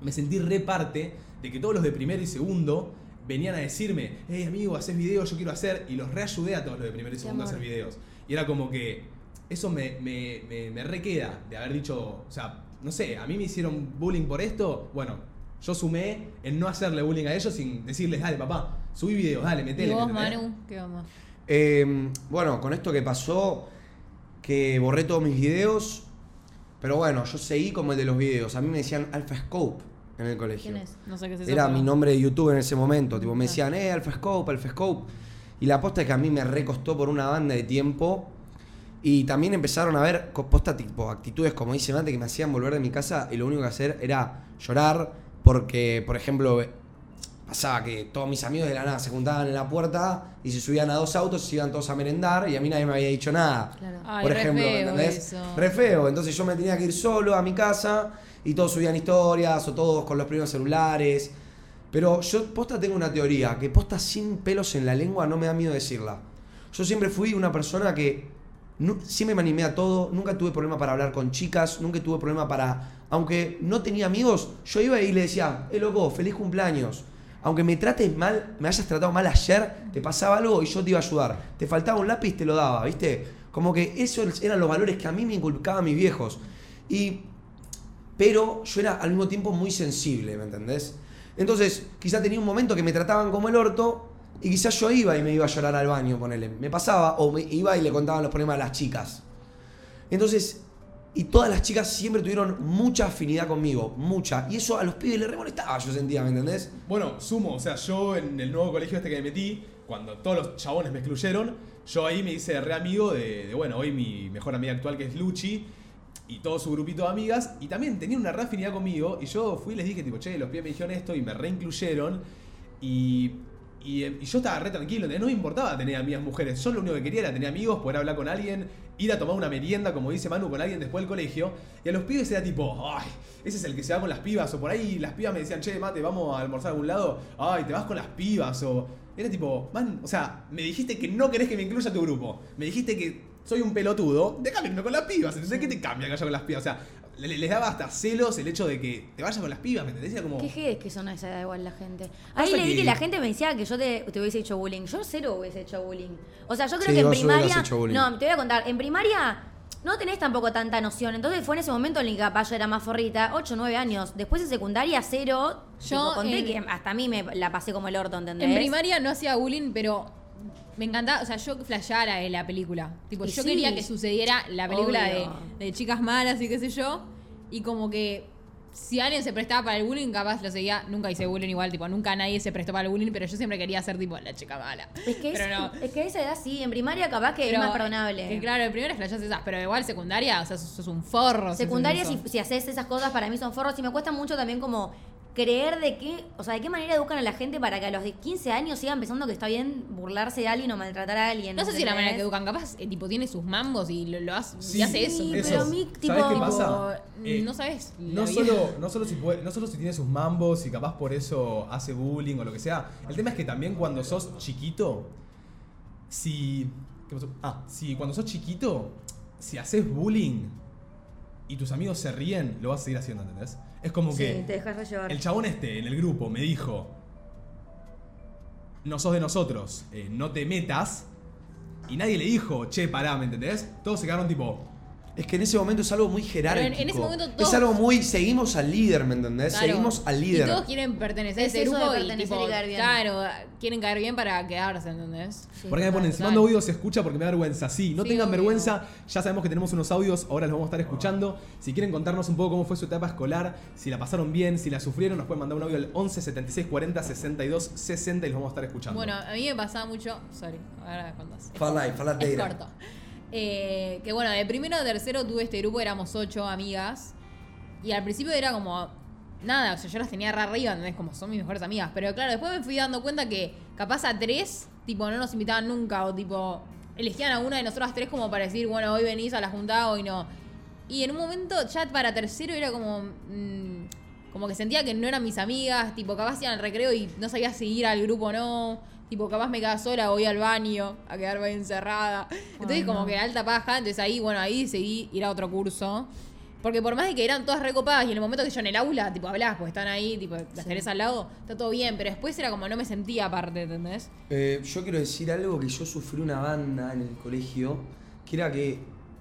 me sentí re parte de que todos los de primero y segundo venían a decirme, hey amigo, haces videos, yo quiero hacer. Y los reayudé a todos los de primero y segundo a hacer videos. Y era como que eso me, me, me, me requeda de haber dicho, o sea, no sé, a mí me hicieron bullying por esto, bueno, yo sumé en no hacerle bullying a ellos sin decirles, dale papá, subí videos, dale, metele. ¿Y vos. Manu? ¿Qué onda? Eh, bueno, con esto que pasó, que borré todos mis videos, pero bueno, yo seguí como el de los videos. A mí me decían Alpha Scope en el colegio. ¿Quién es? No sé qué es eso. Era pero- mi nombre de YouTube en ese momento. Tipo, me Ah. decían, eh, Alpha Scope, Alpha Scope. Y la posta es que a mí me recostó por una banda de tiempo. Y también empezaron a ver co- posta tipo actitudes, como dice Mate, que me hacían volver de mi casa y lo único que hacer era llorar porque, por ejemplo, pasaba que todos mis amigos de la nada se juntaban en la puerta y se subían a dos autos y se iban todos a merendar y a mí nadie me había dicho nada. Claro. Ay, por ejemplo, ¿me feo entendés? eso. Re feo. Entonces yo me tenía que ir solo a mi casa y todos subían historias o todos con los primeros celulares. Pero yo posta tengo una teoría, que posta sin pelos en la lengua no me da miedo decirla. Yo siempre fui una persona que siempre me animé a todo, nunca tuve problema para hablar con chicas, nunca tuve problema para... Aunque no tenía amigos, yo iba y le decía, eh loco, feliz cumpleaños. Aunque me trates mal, me hayas tratado mal ayer, te pasaba algo y yo te iba a ayudar. Te faltaba un lápiz, te lo daba, ¿viste? Como que esos eran los valores que a mí me inculcaban mis viejos. Y pero yo era al mismo tiempo muy sensible, ¿me entendés? Entonces, quizá tenía un momento que me trataban como el orto y quizás yo iba y me iba a llorar al baño, ponele. Me pasaba, o me iba y le contaban los problemas a las chicas. Entonces, y todas las chicas siempre tuvieron mucha afinidad conmigo, mucha. Y eso a los pibes les re molestaba, yo sentía, ¿me entendés? Bueno, sumo, o sea, yo en el nuevo colegio este que me metí, cuando todos los chabones me excluyeron, yo ahí me hice re amigo de, de, bueno, hoy mi mejor amiga actual que es Luchi, y todo su grupito de amigas, y también tenían una re afinidad conmigo, y yo fui y les dije, tipo, che, los pibes me dijeron esto, y me reincluyeron, y, y, yo estaba re tranquilo, no me importaba tener amigas mujeres, yo lo único que quería era tener amigos, poder hablar con alguien, ir a tomar una merienda, como dice Manu, con alguien después del colegio, y a los pibes era tipo, ay, ese es el que se va con las pibas, o por ahí las pibas me decían, che, mate, vamos a almorzar a algún lado, ay, te vas con las pibas, o... Era tipo, man, o sea, me dijiste que no querés que me incluya a tu grupo, me dijiste que soy un pelotudo, déjame irme con las pibas, entonces, ¿qué te cambia que vaya con las pibas? O sea, le- les daba hasta celos el hecho de que te vayas con las pibas, ¿me entendés? Era como... Qué jedes que son a esa edad igual la gente. Ahí le vi que- que la gente me decía que yo te, te hubiese hecho bullying. Yo cero hubiese hecho bullying. O sea, yo creo Sí, que en primaria. No, te voy a contar. En primaria no tenés tampoco tanta noción. Entonces fue en ese momento en el que capaz yo era más forrita, 8, 9 años. Después en secundaria, cero. Yo Yo conté en- que hasta a mí me la pasé como el orto, ¿entendés? En primaria no hacía bullying, pero me encantaba, o sea, yo flasheaba la, la película. Tipo, Y yo sí. quería que sucediera la película de, de chicas malas y qué sé yo. Y como que si alguien se prestaba para el bullying, capaz lo seguía. Nunca hice bullying igual, tipo, nunca nadie se prestó para el bullying, pero yo siempre quería ser tipo la chica mala. Es que, es, pero no. es que a esa edad sí, en primaria capaz que Pero, es más perdonable. Que claro, el primero flasheas esas, pero igual secundaria, o sea, sos, sos un forro. Secundaria, si, si haces esas cosas, para mí son forros. Y me cuesta mucho también como creer de qué, o sea, de qué manera educan a la gente para que a los de 15 años sigan pensando que está bien burlarse de alguien o maltratar a alguien. No sé si la manera que educan, capaz, eh, tipo, tiene sus mambos y lo, lo hace, y Sí, hace eso. Sí, pero a mí, ¿Sabés tipo, qué Tipo, pasa? Eh, no sabes. No solo, no, solo si puede- no solo si tiene sus mambos y capaz por eso hace bullying o lo que sea. El tema es que también cuando sos chiquito, si. ¿qué pasó? Ah, si cuando sos chiquito, si haces bullying y tus amigos se ríen, lo vas a seguir haciendo, ¿entendés? Es como Sí, que te dejas llevar. el chabón este en el grupo me dijo: No sos de nosotros, eh, no te metas. Y nadie le dijo, che, pará, ¿me entendés? Todos se quedaron tipo, Es que en ese momento es algo muy jerárquico. en ese momento Es todos- algo muy. Seguimos al líder, ¿me entendés? Claro. Seguimos al líder. Y todos quieren pertenecer a Es ese eso de grupo y, pertenecer tipo, y caer bien. claro, quieren caer bien para quedarse, ¿entendés? Sí, ¿Por qué me ponen? Si mando audio se escucha porque me da vergüenza. Sí, no Sí, tengan obvio. vergüenza. Ya sabemos que tenemos unos audios, ahora los vamos a estar escuchando. Si quieren contarnos un poco cómo fue su etapa escolar, si la pasaron bien, si la sufrieron, nos pueden mandar un audio al 11 76 40 62 60 y los vamos a estar escuchando. Bueno, a mí me pasaba mucho. Sorry, ahora contás. Es Fala life, fala Es corto. Eh, que bueno, de primero a tercero tuve este grupo, éramos ocho amigas. Y al principio era como. Nada, o sea, yo las tenía re arriba, ¿entendés? Como son mis mejores amigas. Pero claro, después me fui dando cuenta que capaz a tres, tipo, no nos invitaban nunca. O tipo, elegían a una de nosotras tres como para decir, bueno, hoy venís a la juntada, hoy no. Y en un momento, ya para tercero, era como. mm, como que sentía que no eran mis amigas, tipo, capaz iban al recreo y no sabía si ir al grupo o no. Tipo, capaz me quedaba sola, voy al baño a quedarme ahí encerrada. Entonces, Ay, como no. que alta paja. Entonces ahí, bueno, ahí decidí ir a otro curso. Porque por más de que eran todas recopadas y en el momento que yo en el aula, tipo, hablás, porque están ahí, tipo, las tenés al lado, está todo bien. Pero después era como no me sentía aparte, ¿entendés? Eh, yo quiero decir algo que yo sufrí una banda en el colegio, que era que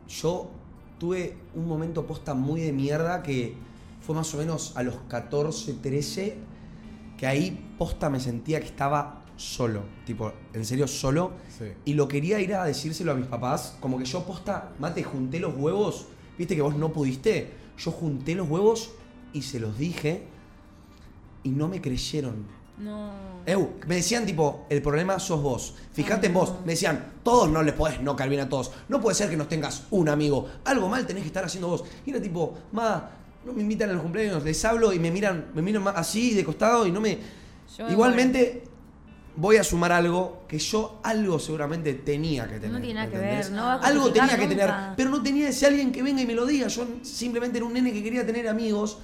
yo tuve un momento posta muy de mierda que fue más o menos a los 14, 13, que ahí posta me sentía que estaba solo, tipo, en serio solo, Sí. y lo quería ir a decírselo a mis papás, como que yo posta, mate, junté los huevos, viste que vos no pudiste, yo junté los huevos y se los dije y no me creyeron. No. Eu, me decían tipo, el problema sos vos. Fijate en vos. Me decían, todos no les podés no caer bien a todos. No puede ser que no tengas un amigo. Algo mal tenés que estar haciendo vos. Y era tipo, ma, no me invitan a los cumpleaños, les hablo y me miran, me miran así de costado y no me. Yo me Igualmente, voy a sumar algo que yo algo seguramente tenía que tener. No tiene nada que ver, no va a Algo tenía que tener, pero no tenía ese alguien que venga y me lo diga. Yo simplemente era un nene que quería tener amigos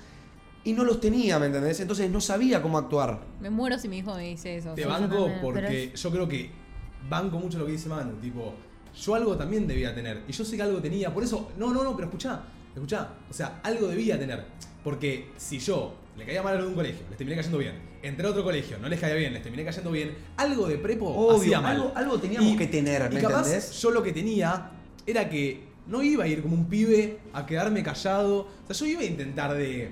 y no los tenía, ¿me entendés? Entonces no sabía cómo actuar. Me muero si mi hijo me dice eso. Te Sí, banco porque yo creo que banco mucho lo que dice Manu, tipo, yo algo también debía tener. Y yo sé que algo tenía, por eso, no, no, no, pero escuchá, escuchá, o sea, algo debía tener. Porque si yo le caía mal a de un colegio, les terminé cayendo bien, entré a otro colegio, no les caía bien, les terminé cayendo bien, algo de prepo Obvio, hacía mal. algo- algo teníamos que tener, y ¿me capaz entendés? yo lo que tenía era que no iba a ir como un pibe a quedarme callado. O sea, yo iba a intentar de.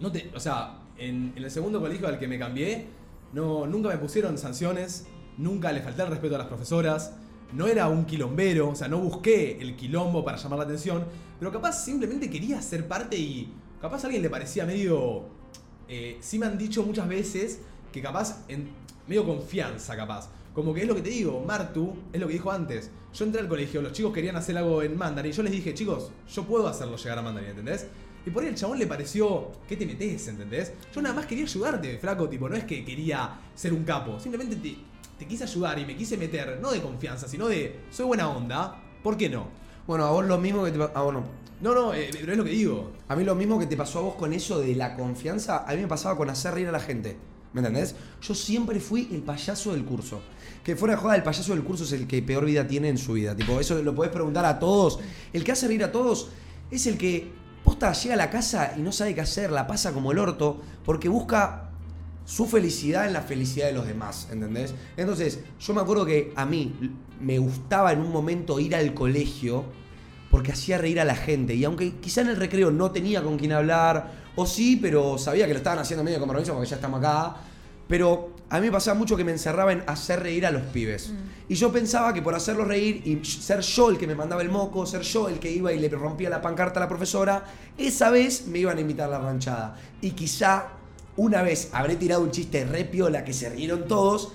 No te, o sea, en, en el segundo colegio al que me cambié, no, nunca me pusieron sanciones, nunca le falté el respeto a las profesoras, no era un quilombero, o sea, no busqué el quilombo para llamar la atención, pero capaz simplemente quería ser parte y capaz a alguien le parecía medio... eh, sí me han dicho muchas veces que capaz, en medio confianza capaz, como que es lo que te digo, Martu es lo que dijo antes, yo entré al colegio, los chicos querían hacer algo en Mandarin, yo les dije, chicos, yo puedo hacerlo llegar a Mandarin, ¿entendés? Y por ahí el chabón le pareció, ¿qué te metes, entendés? Yo nada más quería ayudarte, flaco, tipo, no es que quería ser un capo, simplemente te, te quise ayudar y me quise meter, no de confianza, sino de, soy buena onda, ¿por qué no? Bueno, a vos lo mismo que te Ah, bueno. No, no, eh, pero es lo que digo. A mí lo mismo que te pasó a vos con eso de la confianza, a mí me pasaba con hacer reír a la gente. ¿Me entendés? Yo siempre fui el payaso del curso. Que fuera de joda, el payaso del curso es el que peor vida tiene en su vida. Tipo, eso lo podés preguntar a todos. El que hace reír a todos es el que posta llega a la casa y no sabe qué hacer, la pasa como el orto, porque busca su felicidad en la felicidad de los demás, ¿entendés? Entonces, yo me acuerdo que a mí me gustaba en un momento ir al colegio porque hacía reír a la gente. Y aunque quizá en el recreo no tenía con quién hablar, o sí, pero sabía que lo estaban haciendo medio compromiso porque ya estamos acá. Pero a mí me pasaba mucho que me encerraba en hacer reír a los pibes. Y yo pensaba que por hacerlos reír y ser yo el que me mandaba el moco, ser yo el que iba y le rompía la pancarta a la profesora, esa vez me iban a invitar a la ranchada. Y quizá una vez habré tirado un chiste re piola que se rieron todos.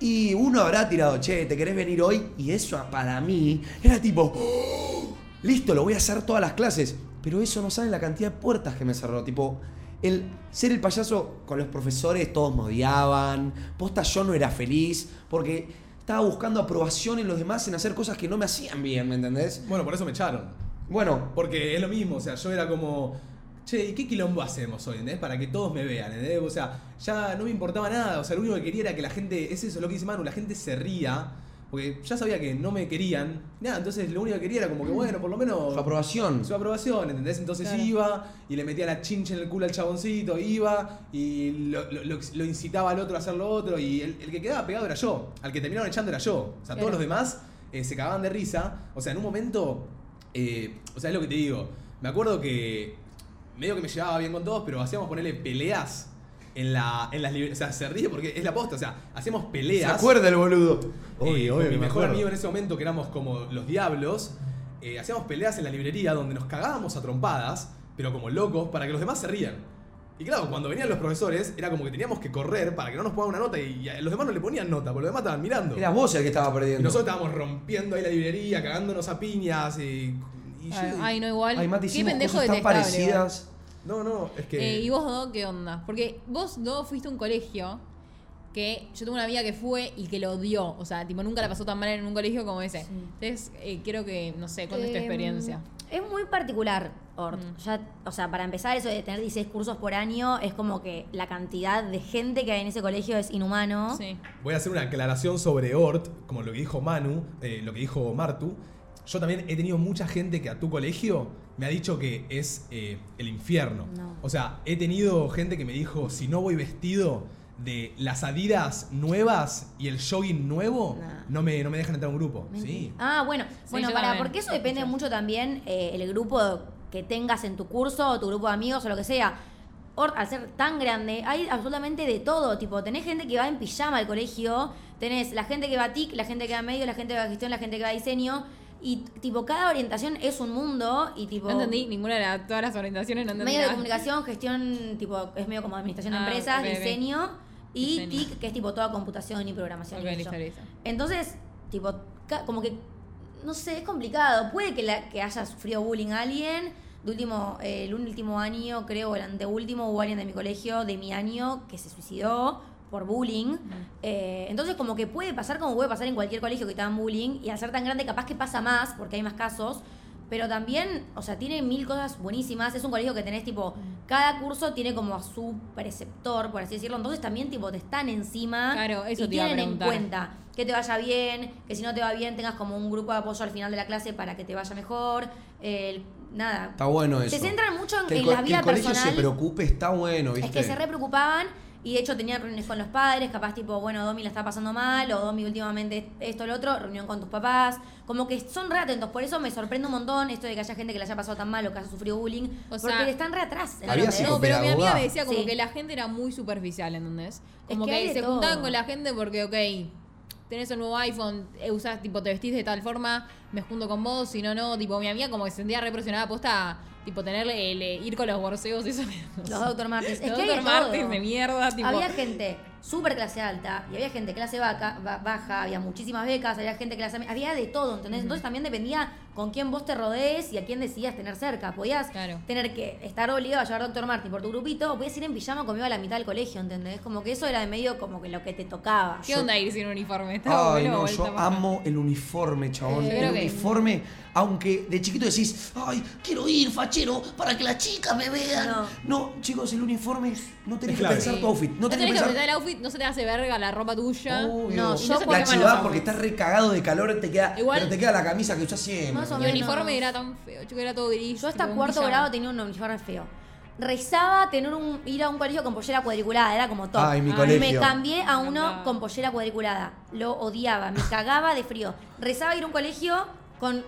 Y uno habrá tirado, che, ¿te querés venir hoy? Y eso para mí era tipo, "Oh, listo, lo voy a hacer todas las clases. Pero eso no saben la cantidad de puertas que me cerró. Tipo, el ser el payaso con los profesores, todos me odiaban. Posta, yo no era feliz porque estaba buscando aprobación en los demás en hacer cosas que no me hacían bien, ¿me entendés? Bueno, por eso me echaron. Bueno, Porque es lo mismo, o sea, yo era como, che, ¿y qué quilombo hacemos hoy, ¿entendés? Para que todos me vean, ¿entendés? O sea, ya no me importaba nada, o sea, lo único que quería era que la gente, es eso lo que dice Manu, la gente se ría, porque ya sabía que no me querían, nada, entonces lo único que quería era como que, bueno, por lo menos... su aprobación. Su aprobación, ¿entendés? Entonces Claro. iba y le metía la chincha en el culo al chaboncito, iba y lo, lo- lo- lo incitaba al otro a hacer lo otro y el, el que quedaba pegado era yo, al que terminaron echando era yo. O sea, Claro. todos los demás eh, se cagaban de risa. O sea, en un momento, eh, o sea, es lo que te digo, me acuerdo que medio que me llevaba bien con todos, pero hacíamos ponerle peleas en, la, en las librerías. O sea, se ríe porque es la posta, o sea, hacíamos ¿Se peleas. acuerda el boludo? Eh, mi me mejor acuerdo. amigo en ese momento, que éramos como los diablos, eh, hacíamos peleas en la librería donde nos cagábamos a trompadas, pero como locos, para que los demás se rían. Y claro, cuando venían los profesores, era como que teníamos que correr para que no nos pongan una nota y a los demás no le ponían nota, porque los demás estaban mirando. Eras vos el que estaba y perdiendo. nosotros estábamos rompiendo ahí la librería, cagándonos a piñas y... y yo- Ay, no, igual. Ay, Mati, Qué pendejo cosas tan detestable, parecidas. No, no, es que... Eh, ¿Y vos, Do, qué onda? Porque vos, Do, fuiste a un colegio que yo tengo una amiga que fue y que lo odió. O sea, tipo, nunca la pasó tan mal en un colegio como ese. Sí. Entonces, eh, quiero que, no sé, cuentes tu Em, experiencia. Es muy particular, Ort. Mm. Ya, o sea, para empezar, eso de tener 16 cursos por año es como que la cantidad de gente que hay en ese colegio es inhumano. Sí. Voy a hacer una aclaración sobre Ort, como lo que dijo Manu, eh, lo que dijo Martu. Yo también he tenido mucha gente que a tu colegio me ha dicho que es eh, el infierno. No. O sea, he tenido gente que me dijo, si no voy vestido de las Adidas nuevas y el jogging nuevo, Nah. no, me, no me dejan entrar a un grupo. Sí. Ah, bueno, Sí, bueno, para, también. porque eso depende mucho también eh, el grupo que tengas en tu curso, o tu grupo de amigos o lo que sea. Ort, al ser tan grande, hay absolutamente de todo. Tipo, tenés gente que va en pijama al colegio, tenés la gente que va a TIC, la gente que va a medio, la gente que va a gestión, la gente que va a diseño. Y tipo, cada orientación es un mundo y tipo. No entendí ninguna de la- todas las orientaciones, no entendí Medio de comunicación, gestión, tipo, es medio como administración de Ah, empresas, ok, ok. diseño. Y Diseño. TIC, que es tipo toda computación y programación. Ok, y listo, listo. Entonces, tipo, como que, no sé, es complicado. Puede que, la- que haya sufrido bullying a alguien. De último, eh, el último año, creo, el anteúltimo, hubo alguien de mi colegio, de mi año, que se suicidó por bullying. Eh, entonces, como que puede pasar como puede pasar en cualquier colegio que te dan bullying. Y al ser tan grande, capaz que pasa más, porque hay más casos. Pero también, o sea, tiene mil cosas buenísimas. Es un colegio que tenés, tipo, cada curso tiene como a su preceptor, por así decirlo. Entonces también, tipo, te están encima Claro, eso y te iba a tienen en cuenta que te vaya bien, que si no te va bien tengas como un grupo de apoyo al final de la clase para que te vaya mejor. El- nada. Está bueno eso. Se centran mucho en, Que en la que vida el colegio personal. se preocupe está bueno, ¿viste? Es que se re preocupaban y de hecho tenían reuniones con los padres, capaz tipo, bueno, Domi la está pasando mal, o Domi últimamente esto, lo otro, reunión con tus papás. Como que son re atentos, por eso me sorprende un montón esto de que haya gente que le haya pasado tan mal o que haya sufrido bullying, O porque sea, están re atrás. Había. No, pero mi amiga me decía como Sí. que la gente era muy superficial, ¿entendés? Es Como que que, de se todo. juntaban con la gente porque, ok, tenés un nuevo iPhone, eh, usás, tipo, te vestís de tal forma, me junto con vos, si no, no, tipo, mi amiga como que se sentía represionada posta, tipo, tenerle, el, eh, ir con los borseos, eso. Los Dr. Martens. Es Los que Dr. Martens de mierda, tipo. Había gente súper clase alta y había gente clase vaca, ba- baja, había muchísimas becas, había gente clase me- había de todo, ¿entendés? Entonces también dependía con quién vos te rodees y a quién decidas tener cerca. Podías Claro. tener que estar obligado a llevar Dr. Martin por tu grupito o podías ir en pijama conmigo a la mitad del colegio, ¿entendés? Como que eso era de medio como que lo que te tocaba. ¿Qué onda ir sin uniforme? Estaba Ay, no, yo amo el uniforme, chabón. Eh, el uniforme, aunque de chiquito decís, ay, quiero ir, fachero, para que las chicas me vean. No. No, chicos, el uniforme no tenés Es que clave. pensar Sí. tu outfit. No No tenés tenés que pensar el outfit, no se te hace verga la ropa tuya. Obvio. No, yo por- la chivás porque estás recagado de calor, te queda, Igual- pero te queda la camisa que usás siempre. Más o Mi menos. uniforme era tan feo, chico, era todo gris. Yo hasta tipo, un cuarto pijama. grado tenía un uniforme feo. Rezaba tener un, ir a un colegio con pollera cuadriculada, era como top. Ay, mi Ay, colegio. Me cambié a uno encantaba. con pollera cuadriculada. Lo odiaba, me cagaba de frío. Rezaba ir a un colegio con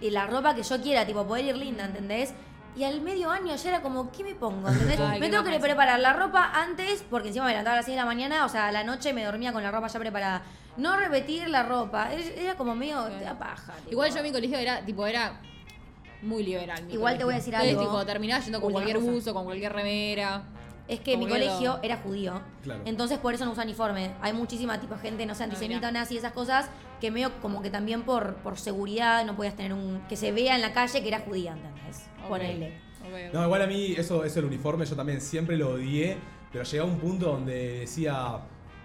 la ropa que yo quiera, tipo poder ir linda, ¿entendés? Y al medio año ya era como, ¿qué me pongo? ¿Entendés? Ay, me tengo que preparar la ropa antes, porque encima me levantaba a las 6 de la mañana, o sea, a la noche me dormía con la ropa ya preparada. No repetir la ropa, es- era como medio da paja. tipo. Igual yo en mi colegio era, tipo, era muy liberal. mi Igual te voy a decir Entonces, algo. tipo, terminaba yendo con cualquier cosa. buzo, con cualquier remera. Es que mi Como que colegio lo- era judío. Claro. Entonces por eso no usa uniforme. Hay muchísima tipo gente, no sé, antisemita, Ah, mira. nazi, esas cosas, que medio como que también por, por seguridad no podías tener un. que se vea en la calle que era judía, ¿entendés? Ok. Ponele. Ok, ok. No, igual a mí eso, eso el uniforme yo también siempre lo odié, pero llegaba un punto donde decía,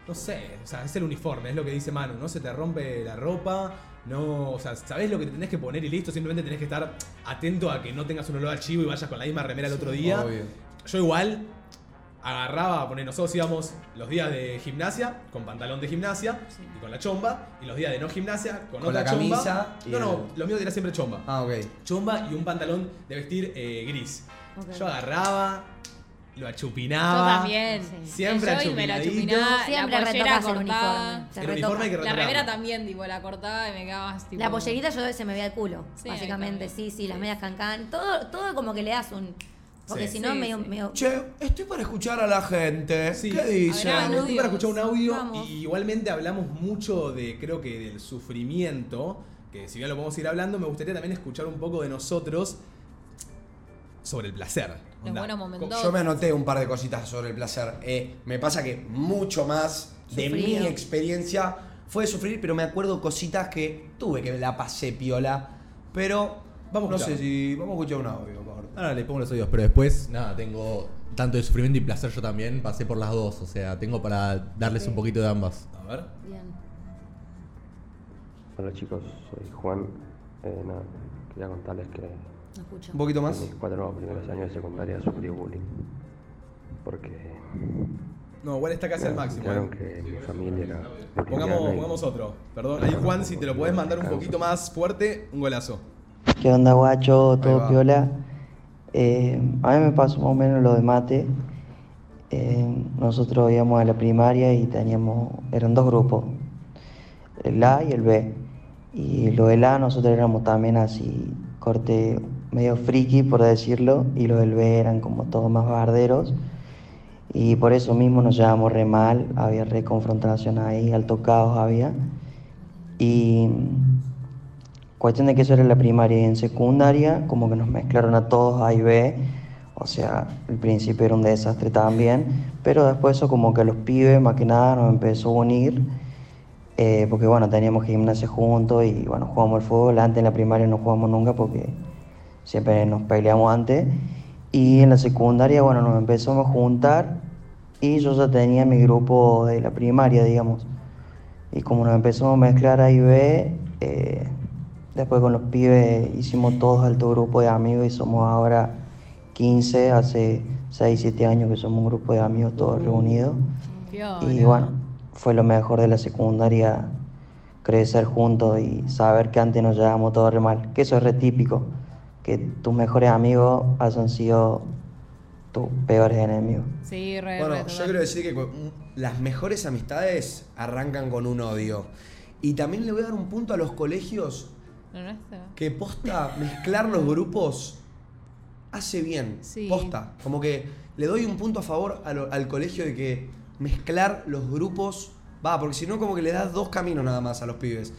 no sé, o sea, es el uniforme, es lo que dice Manu, no se te rompe la ropa, no, o sea, sabés lo que te tenés que poner y listo, simplemente tenés que estar atento a que no tengas un olor a chivo y vayas con la misma remera el otro día. Obvio. Yo igual agarraba, poner nosotros íbamos los días de gimnasia con pantalón de gimnasia y con la chomba, y los días de no gimnasia con, Con otra la chomba. camisa y No, no, el- lo mío era siempre chomba Ah, ok. chomba y un pantalón de vestir eh, gris. Ok. Yo agarraba, lo Yo achupinaba. también. Sí. Siempre jogging me chupinaba, Siempre la pollera retocas el cortada. uniforme. Se El uniforme hay que La remera también, tipo, la cortaba y me quedaba más, tipo... La pollerita yo se me veía el culo, Sí, básicamente. Sí, sí, las medias cancán. Todo, todo como que le das un. Porque Sí. si no, Sí, medio, sí. medio. Che, estoy para escuchar a la gente. Sí. ¿Qué dicen? Habrá Estoy para escuchar un audio Vamos. y igualmente hablamos mucho de, creo que del sufrimiento, que si bien lo podemos ir hablando, me gustaría también escuchar un poco de nosotros sobre el placer. Momentos. Yo me anoté un par de cositas sobre el placer. Eh, me pasa que mucho más de Sufrido. mi experiencia fue sufrir, pero me acuerdo cositas que tuve que la pasé piola. Pero Vamos a no sé si vamos a escuchar un audio. Ahora le pongo los oídos, pero después, nada, tengo tanto de sufrimiento y placer yo también, pasé por las dos, o sea, tengo para darles un poquito de ambas. A ver. Bien. Hola chicos, soy Juan. Eh, nada, quería contarles que en No escucho. Un poquito más. mis cuatro primeros años de secundaria sufrí bullying. Porque No, igual está casi al máximo. explicaron eh. que mi familia era Pongamos, otro. Perdón, ahí Juan, si te lo podés mandar un poquito más fuerte, un golazo. ¿Qué onda, guacho? ¿Todo piola? Eh, a mí me pasó más o menos lo de mate. Eh, nosotros íbamos a la primaria y teníamos, eran dos grupos, el A y el B. Y lo del A nosotros éramos también así, corte medio friki, por decirlo, y los del B eran como todos más barderos. Y por eso mismo nos llevamos re mal, había re confrontación ahí, alto caos había. Y Cuestión de que eso era la primaria y en secundaria como que nos mezclaron a todos A y B. O sea, el principio era un desastre también, pero después eso como que los pibes más que nada nos empezó a unir, eh, porque bueno, teníamos gimnasia juntos y bueno, jugamos al fútbol. Antes en la primaria no jugamos nunca porque siempre nos peleamos antes. Y en la secundaria, bueno, nos empezamos a juntar y yo ya tenía mi grupo de la primaria, digamos. Y como nos empezamos a mezclar A y B, eh, después con los pibes hicimos todos alto grupo de amigos y somos ahora 15, hace 6, 7 años que somos un grupo de amigos todos reunidos. Y bueno, fue lo mejor de la secundaria, crecer juntos y saber que antes nos llevábamos todos re mal. Que eso es re típico, que tus mejores amigos hayan sido tus peores enemigos. Sí, re, Bueno, re, yo quiero decir que las mejores amistades arrancan con un odio. Y también le voy a dar un punto a los colegios ¿Lo nuestro? que posta mezclar los grupos hace bien. Sí. Posta. Como que le doy un punto a favor a lo- al colegio de que mezclar los grupos va, porque si no, como que le das dos caminos nada más a los pibes.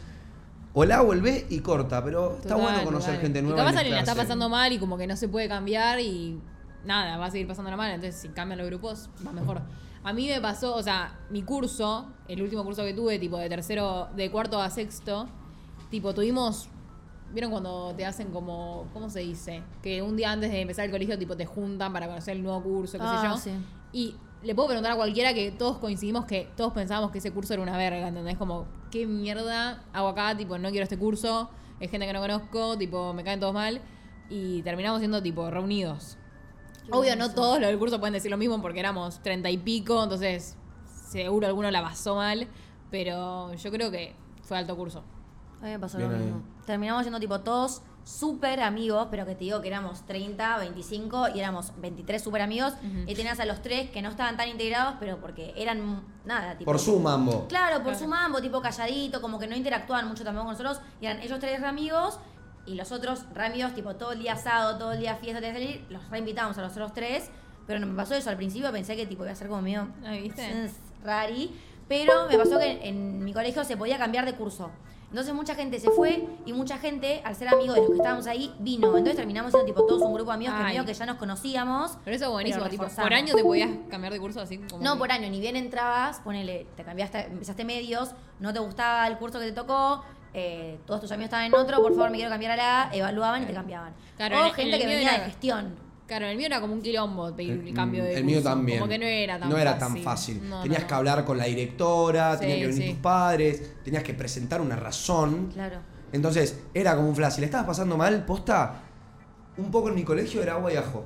O el A o el B y corta, pero está bueno conocer total. gente nueva. Y capaz alguien la está pasando mal y como que no se puede cambiar y nada, va a seguir pasándola mal. Entonces, si cambian los grupos, va mejor. A mí me pasó, o sea, mi curso, el último curso que tuve, tipo de tercero, de cuarto a sexto, tipo, tuvimos. ¿Vieron cuando te hacen como. ¿Cómo se dice? Que un día antes de empezar el colegio, tipo, te juntan para conocer el nuevo curso, qué sé Ah, yo. sí. Y le puedo preguntar a cualquiera que todos coincidimos que todos pensábamos que ese curso era una verga, ¿entendés? Como, ¿qué mierda hago acá? Tipo, no quiero este curso, es gente que no conozco, tipo, me caen todos mal. Y terminamos siendo, tipo, reunidos. Qué Obvio, no eso. todos los del curso pueden decir lo mismo porque éramos treinta y pico, entonces seguro alguno la pasó mal, pero yo creo que fue alto curso. A mí me pasó Bien lo ahí. mismo. Terminamos siendo tipo todos súper amigos, pero que te digo que éramos 30, 25 y éramos 23 súper amigos. Y tenías a los tres que no estaban tan integrados, pero porque eran nada, tipo. Por su mambo. Claro, por Claro. su mambo, tipo calladito, como que no interactuaban mucho tampoco con nosotros. Y eran ellos tres re amigos y los otros re amigos, tipo todo el día asado, todo el día fiesta, de salir. Los reinvitábamos a los otros tres. Pero no me pasó eso. Al principio pensé que tipo iba a ser como medio Ah, ¿viste? rari. Pero me pasó que en mi colegio se podía cambiar de curso. Entonces mucha gente se fue y mucha gente, al ser amigo de los que estábamos ahí, vino. Entonces terminamos siendo tipo todos un grupo de amigos que Ay. medio que ya nos conocíamos. Pero eso es buenísimo, tipo, por año te podías cambiar de curso así como. No, que- por año, ni bien entrabas, ponele, te cambiaste, empezaste medios, no te gustaba el curso que te tocó, eh, todos tus amigos estaban en otro, por favor me quiero cambiar a la, A, evaluaban y te cambiaban. Claro, o en gente en que venía era- de gestión. Claro, el mío era como un quilombo pedir el cambio de El mío también. Como que no era tan No fácil. era tan fácil. No, tenías no, que no. hablar con la directora, Sí, tenían que venir sí. tus padres, tenías que presentar una razón. Claro. Entonces, era como un flash. Si le estabas pasando mal, posta, un poco en mi colegio era agua y ajo.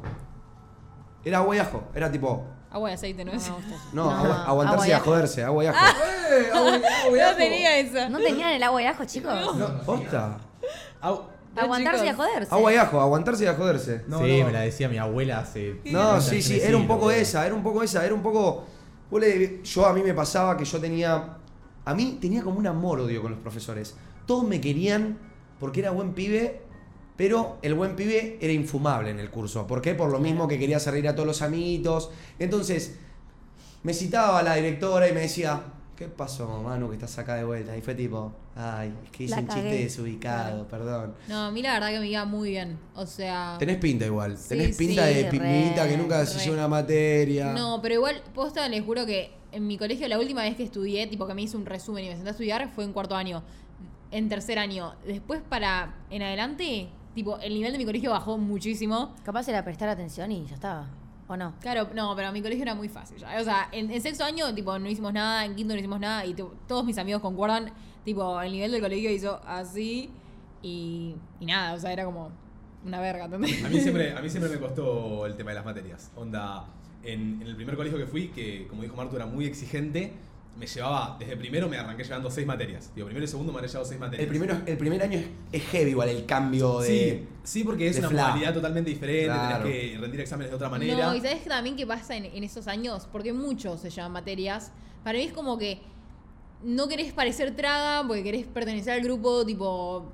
Era agua y ajo. Era tipo, Agua de aceite, ¿no es? No, no, No, agua- aguantarse agua y y a ajo. joderse, agua y ajo. No tenía eso. ¿No tenían el agua de ajo, chicos? No, posta. Aguantarse y a joderse. Agua y ajo, aguantarse y a joderse. No, sí, no. me la decía mi abuela hace. No, sí, 33 sí, era un poco esa, era un poco esa, era un poco. Yo a mí me pasaba que yo tenía. A mí tenía como un amor odio con los profesores. Todos me querían porque era buen pibe, pero el buen pibe era infumable en el curso. ¿Por qué? Por lo mismo que quería hacer reír a todos los amiguitos. Entonces, me citaba a la directora y me decía. ¿Qué pasó, Manu, que estás acá de vuelta? Y fue tipo, ay, es que hice un chiste desubicado, perdón. No, a mí la verdad que me iba muy bien. O sea. Tenés pinta igual, Sí, tenés pinta sí, de pimita que nunca se lleva una materia. No, pero igual, posta, les juro que en mi colegio la última vez que estudié, tipo que me hice un resumen y me senté a estudiar, fue en cuarto año. En tercer año. Después para en adelante, tipo, el nivel de mi colegio bajó muchísimo. Capaz era prestar atención y ya estaba. ¿O no? Claro, no, pero mi colegio era muy fácil ya. O sea, en, en sexto año, tipo, no hicimos nada, en quinto no hicimos nada, y tipo, todos mis amigos concuerdan, tipo, el nivel del colegio hizo así, y, y nada, o sea, era como una verga, ¿entendés? A mí siempre, a mí siempre me costó el tema de las materias. Onda, en, en el primer colegio que fui, que como dijo Marto era muy exigente, me llevaba, desde primero me arranqué llevando seis materias. Digo, primero y segundo me habré llevado seis materias. El, primero, el primer año es, es heavy igual el cambio de... Sí, sí, porque es una fla. modalidad totalmente diferente, Claro. tenés que rendir exámenes de otra manera. No, y sabes que también qué pasa en, en esos años, porque muchos se llaman materias, para mí es como que no querés parecer traga, porque querés pertenecer al grupo, tipo,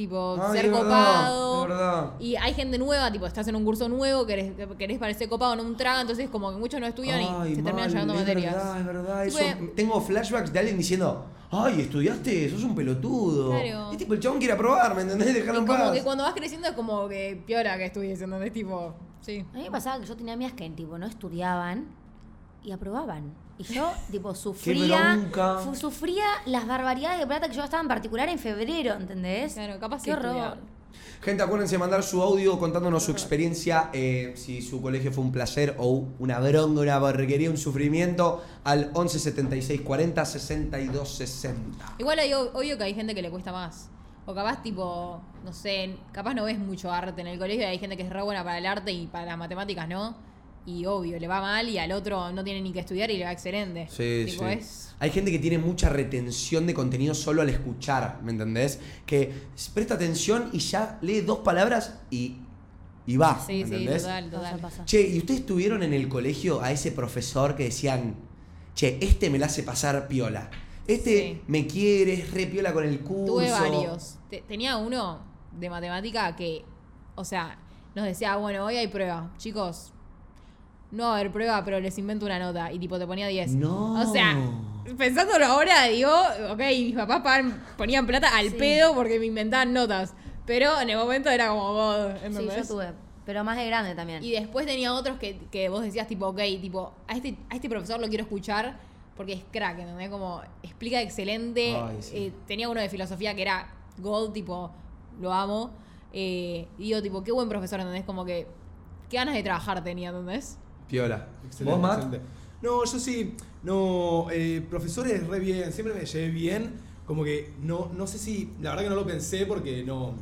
tipo, Ay, ser es verdad, copado. es verdad. Y hay gente nueva, tipo, estás en un curso nuevo, querés, querés parecer copado, no un traga, entonces como que muchos no estudian Ay, y se terminan llevando es materias. verdad, es verdad. Eso- tengo flashbacks de alguien diciendo, ay, estudiaste, sos un pelotudo. Claro. Y tipo, el chabón quiere aprobar, ¿me entendés? Y Dejarlo en como paz. que cuando vas creciendo es como que piola que estudies, ¿entendés? Tipo, sí. A mí me pasaba que yo tenía amigas que tipo no estudiaban y aprobaban. Y yo, tipo, sufría. fu- sufría las barbaridades de plata que yo gastaba en particular en febrero, ¿entendés? Claro, capaz Qué sí horror. Gente, acuérdense de mandar su audio contándonos su experiencia, eh, si su colegio fue un placer o una bronca, una porquería, un sufrimiento, al 11 76 40 62 60. Igual hay ob- obvio que hay gente que le cuesta más. O capaz, tipo, no sé, capaz no ves mucho arte en el colegio y hay gente que es re buena para el arte y para las matemáticas, ¿no? Y obvio, le va mal y al otro no tiene ni que estudiar y le va excelente. Sí, tipo, sí. es. Hay gente que tiene mucha retención de contenido solo al escuchar, ¿me entendés? Que presta atención y ya lee dos palabras y, y va, Sí, ¿me sí, entendés? total, Pasa, total. pasa. Che, ¿y ustedes tuvieron en el colegio a ese profesor que decían, che, este me la hace pasar piola? Este Sí. me quiere, es re piola con el curso. Tuve varios. Te- tenía uno de matemática que, o sea, nos decía, bueno, hoy hay prueba. Chicos, no va a haber prueba, pero les invento una nota. Y tipo, te ponía 10. No. O sea, pensándolo ahora, digo, ok, mis papás pagan- ponían plata al Sí. pedo porque me inventaban notas. Pero en el momento era como God, Sí, yo tuve. Pero más de grande también. Y después tenía otros que, que vos decías, tipo, ok, tipo, a este, a este profesor lo quiero escuchar porque es crack, ¿entendés? Como explica excelente. Ay, sí. Eh, tenía uno de filosofía que era gold, tipo, lo amo. Eh, y digo, tipo, qué buen profesor, ¿entendés? Como que, qué ganas de trabajar tenía, ¿entendés? Piola. Excelente, ¿Vos, Matt? excelente. No, yo sí, no, eh, profesores re bien, siempre me llevé bien, como que no, no sé si, la verdad que no lo pensé porque no,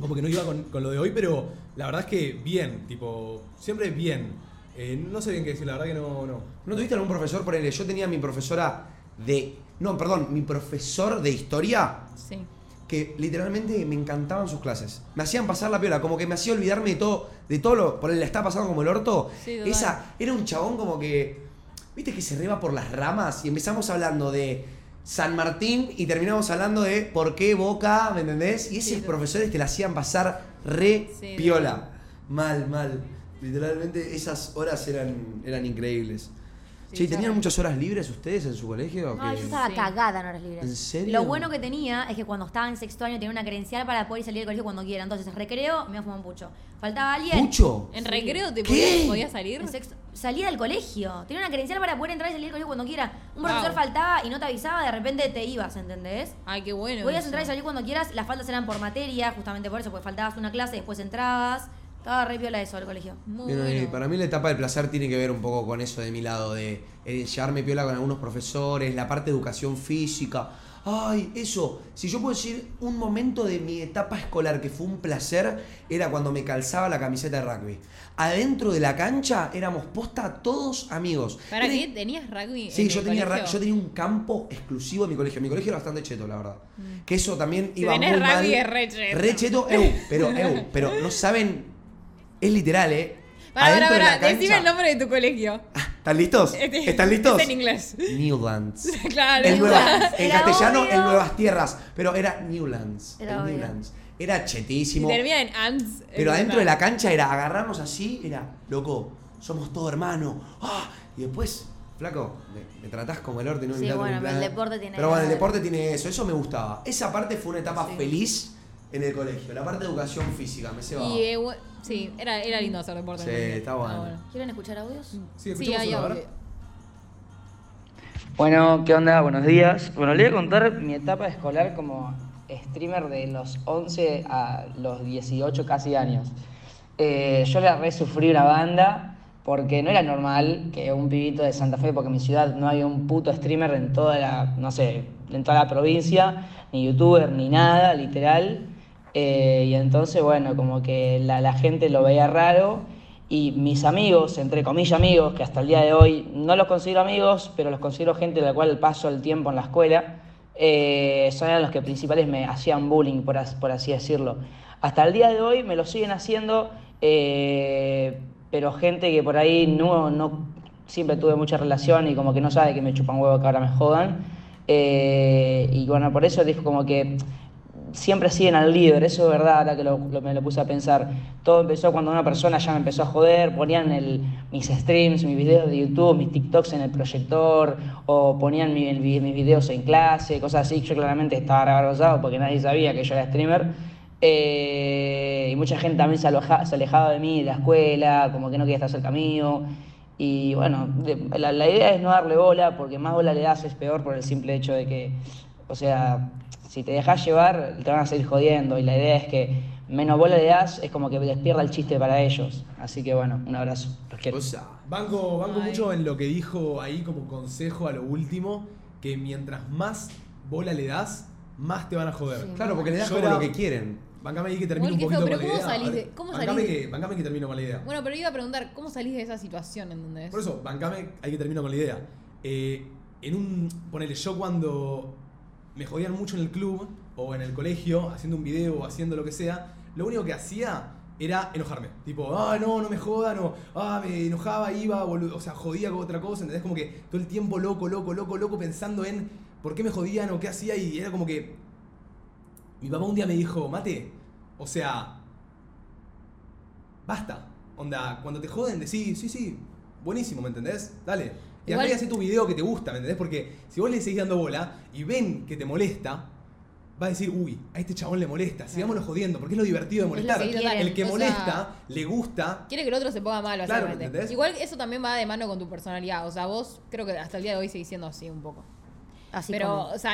como que no iba con, con lo de hoy, pero la verdad es que bien, tipo, siempre bien. Eh, no sé bien qué decir, la verdad que no, no. ¿No tuviste algún profesor? Ponele, yo tenía mi profesora de... No, perdón, mi profesor de historia Sí. Que literalmente me encantaban sus clases. Me hacían pasar la piola, como que me hacía olvidarme de todo, de todo lo. Por él le está pasando como el orto. Sí. Esa, era un chabón como que. ¿Viste que se reba por las ramas? Y empezamos hablando de San Martín y terminamos hablando de por qué Boca, ¿me entendés? Y esos sí. profesores te la hacían pasar re Sí, piola. Mal, mal. Literalmente esas horas eran, eran increíbles. Sí, che, ¿y ya ¿tenían muchas horas libres ustedes en su colegio? No, Que- yo estaba Sí. cagada en horas libres. ¿En serio? Lo bueno que tenía es que cuando estaba en sexto año tenía una credencial para poder salir del colegio cuando quiera. Entonces, recreo, me iba a fumar un pucho. Faltaba alguien. ¿Mucho? ¿En Sí. recreo te ¿Qué? podías, podías salir? En sexto- salía del colegio. Tenía una credencial para poder entrar y salir del colegio cuando quiera. Un Wow. profesor faltaba y no te avisaba, de repente te ibas, ¿entendés? Ay, qué bueno. Podías eso. entrar y salir cuando quieras. Las faltas eran por materia, justamente por eso, porque faltabas una clase, después entrabas. Estaba re piola eso el colegio. Muy Bueno, y para mí la etapa del placer tiene que ver un poco con eso de mi lado, de eh, llevarme piola con algunos profesores, la parte de educación física. Ay, eso, si yo puedo decir un momento de mi etapa escolar que fue un placer, era cuando me calzaba la camiseta de rugby. Adentro de la cancha éramos posta todos amigos. ¿Para Era- qué? ¿Tenías rugby? Sí, en yo el tenía, ra- yo tenía un campo exclusivo en mi colegio. Mi colegio era bastante cheto, la verdad. Que eso también Si iba tenés muy mal. rugby es re cheto. Re cheto, eu, pero eu, pero no saben, es literal, ¿eh? Para, para, para. Decime el nombre de tu colegio. ¿Están listos? Este- ¿Están listos? En inglés. Newlands. claro. En, Nueva- en Era castellano, obvio. en Nuevas Tierras. Pero era Newlands. Era. Newlands. Era Y chetísimo. termina en ants. Pero adentro de la cancha era agarrarnos así, era, loco, somos todos hermanos. ¡Ah! Y después, flaco, me, me tratás como el orto y no me Sí, bueno, pero el deporte tiene Pero bueno, el deporte tiene eso, eso me gustaba. Esa parte fue una etapa Sí. feliz en el colegio, la parte de educación física, me cebaba. Y eh, sí, era, era lindo hacer deporte. Sí, está bueno. ¿Quieren escuchar audios? Sí, Sí, escuchamos hay ver. audio. Bueno, ¿qué onda? Buenos días. Bueno, le voy a contar mi etapa escolar como streamer de los 11 a los 18 casi años. Eh, yo le re sufrí una banda porque no era normal que un pibito de Santa Fe, porque en mi ciudad no hay un puto streamer en toda la, no sé, en toda la provincia, ni youtuber, ni nada, literal. Eh, y entonces, bueno, como que la, gente lo veía raro y mis amigos, entre comillas amigos, que hasta el día de hoy no los considero amigos, pero los considero gente de la cual paso el tiempo en la escuela, eh, son los que principales me hacían bullying, por, as- por así decirlo. Hasta el día de hoy me lo siguen haciendo, eh, pero gente que por ahí no, siempre tuve mucha relación y como que no sabe que me chupan huevo que ahora me jodan. Y bueno, por eso dijo como que siempre siguen al líder, eso es verdad, ahora que lo- me lo puse a pensar. Todo empezó cuando una persona ya me empezó a joder, ponían el- mis streams, mis videos de YouTube, mis TikToks en el proyector, o ponían mi- mis videos en clase, cosas así. Yo claramente estaba avergonzado porque nadie sabía que yo era streamer. Eh, y mucha gente también se, alejaba de mí, de la escuela, como que no quería estar cerca. Y bueno, la, la idea es no darle bola, porque más bola le das es peor por el simple hecho de que, o sea, si te dejas llevar, te van a seguir jodiendo. Y la idea es que menos bola le das, es como que despierda el chiste para ellos. Así que bueno, un abrazo. Los quiero. O sea, Banco, banco Ay. mucho en lo que dijo ahí como consejo a lo último, que mientras más bola le das, más te van a joder. claro, porque le das era- lo que quieren. Bancame ahí que termino un poquito con la ¿cómo idea. salís de- cómo bancame salís de- que, bancame que termino con la idea. Bueno, pero iba a preguntar, ¿cómo salís de esa situación, entendés? Por eso, bancame, hay que terminar con la idea. Eh, en un. Ponele, yo cuando me jodían mucho en el club o en el colegio, haciendo un video o haciendo lo que sea, lo único que hacía era enojarme. Tipo, ah, no, no me jodan, o ah, me enojaba, iba. O sea, jodía con otra cosa, ¿entendés? Como que todo el tiempo loco, loco, loco, loco, pensando en por qué me jodían o qué hacía, y era como que. Mi papá un día me dijo, mate, o sea, basta. Onda, cuando te joden, decís, sí, sí, buenísimo, ¿me entendés? Dale. Y Igual- acá y hacé tu video que te gusta, ¿me entendés? Porque si vos le seguís dando bola y ven que te molesta, va a decir, uy, a este chabón le molesta, sigámoslo jodiendo, porque es lo divertido de molestar. que quieren, el que o sea- molesta, le gusta. Quiere que el otro se ponga mal, Claro. ¿entendés? Igual eso también va de mano con tu personalidad. O sea, vos creo que hasta el día de hoy seguís siendo así un poco. Así pero, como- o sea,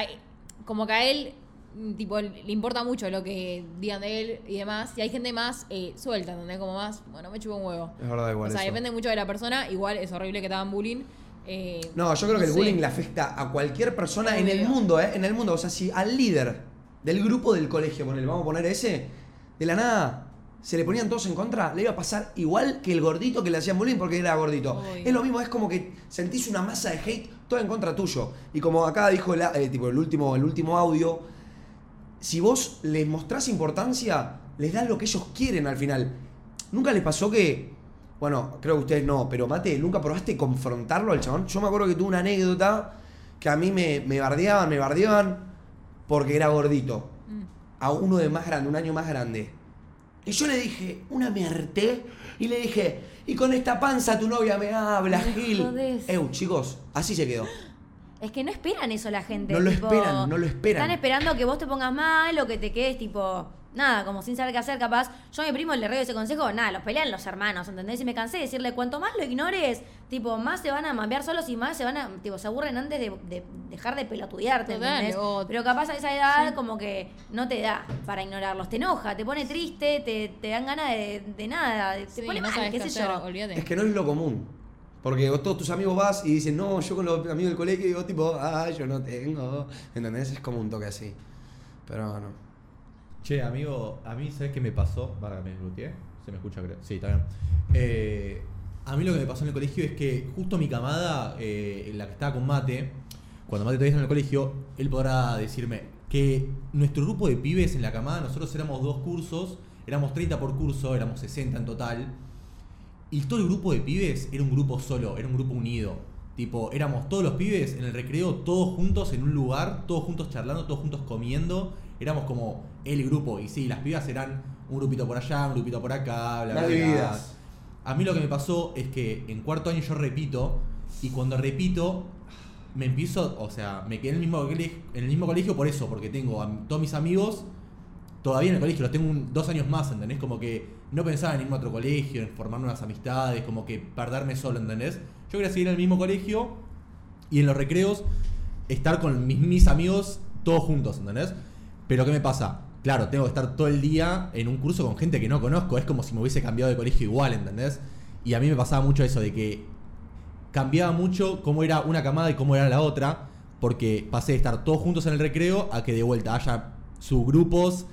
como que a él, mm, tipo, le importa mucho lo que digan de él y demás. Y hay gente más eh, suelta, ¿entendés? Como más, bueno, me chupo un huevo. Es verdad, igual. o sea, eso. depende mucho de la persona. Igual es horrible que te hagan bullying. Eh, No, yo creo que el bullying le afecta a cualquier persona en el mundo, ¿eh? En el mundo. O sea, si al líder del grupo del colegio, ponele, vamos a poner ese, de la nada se le ponían todos en contra, le iba a pasar igual que el gordito que le hacían bullying porque era gordito. Obvio. Es lo mismo, es como que sentís una masa de hate todo en contra tuyo. Y como acá dijo el, eh, tipo, el, último, el último audio, si vos les mostrás importancia, les das lo que ellos quieren al final. ¿Nunca les pasó que, bueno, creo que ustedes no, pero Mate, ¿nunca probaste confrontarlo al chabón? Yo me acuerdo que tuve una anécdota que a mí me, me bardeaban, me bardeaban porque era gordito. Mm. A uno de más grande, un año más grande. Y yo le dije, una me harté, y le dije, y con esta panza tu novia me habla, Me Gil. jodés. Eu, chicos, así se quedó. Es que no esperan eso la gente. No lo esperan, no lo esperan. Están esperando que vos te pongas mal o que te quedes tipo. Nada, como sin saber qué hacer, capaz. Yo a mi primo le reo ese consejo, nada, los pelean los hermanos, ¿entendés? Y me cansé de decirle, cuanto más lo ignores, tipo, más se van a mambear solos y más se van a, tipo, se aburren antes de, de dejar de pelotudearte, ¿entendés? Pero capaz a esa edad como que no te da para ignorarlos, te enoja, te pone triste, te, te dan ganas de, de nada, te Sí, pone no mal, qué qué sé hacer, yo. olvídate. Es que no es lo común. Porque vos todos tus amigos vas y dicen, no, yo con los amigos del colegio digo tipo, ah, yo no tengo. ¿Entendés? Es como un toque así. Pero no. Che, amigo, a mí, ¿sabes qué me pasó? Para me desbloqueé. Se me escucha, creo. Sí, está bien. Eh, a mí lo que me pasó en el colegio es que justo mi camada, eh, la que estaba con Mate, cuando Mate todavía estaba en el colegio, él podrá decirme que nuestro grupo de pibes en la camada, nosotros éramos dos cursos, éramos 30 por curso, éramos 60 en total. Y todo el grupo de pibes era un grupo solo, era un grupo unido. Tipo, éramos todos los pibes en el recreo, todos juntos en un lugar, todos juntos charlando, todos juntos comiendo. Éramos como el grupo. Y sí, las pibas eran un grupito por allá, un grupito por acá, bla, bla, bla. A mí lo que me pasó es que en cuarto año yo repito, y cuando repito, me empiezo, o sea, me quedé en el mismo, colegio, en el mismo colegio por eso, porque tengo a todos mis amigos todavía en el colegio, los tengo un- dos años más, ¿entendés? Como que no pensaba en irme a otro colegio, en formar nuevas amistades, como que perderme solo, ¿entendés? Yo quería seguir en el mismo colegio y en los recreos estar con mis, mis amigos todos juntos, ¿entendés? Pero ¿qué me pasa? Claro, tengo que estar todo el día en un curso con gente que no conozco, es como si me hubiese cambiado de colegio igual, ¿entendés? Y a mí me pasaba mucho eso de que cambiaba mucho cómo era una camada y cómo era la otra, porque pasé de estar todos juntos en el recreo a que de vuelta haya subgrupos,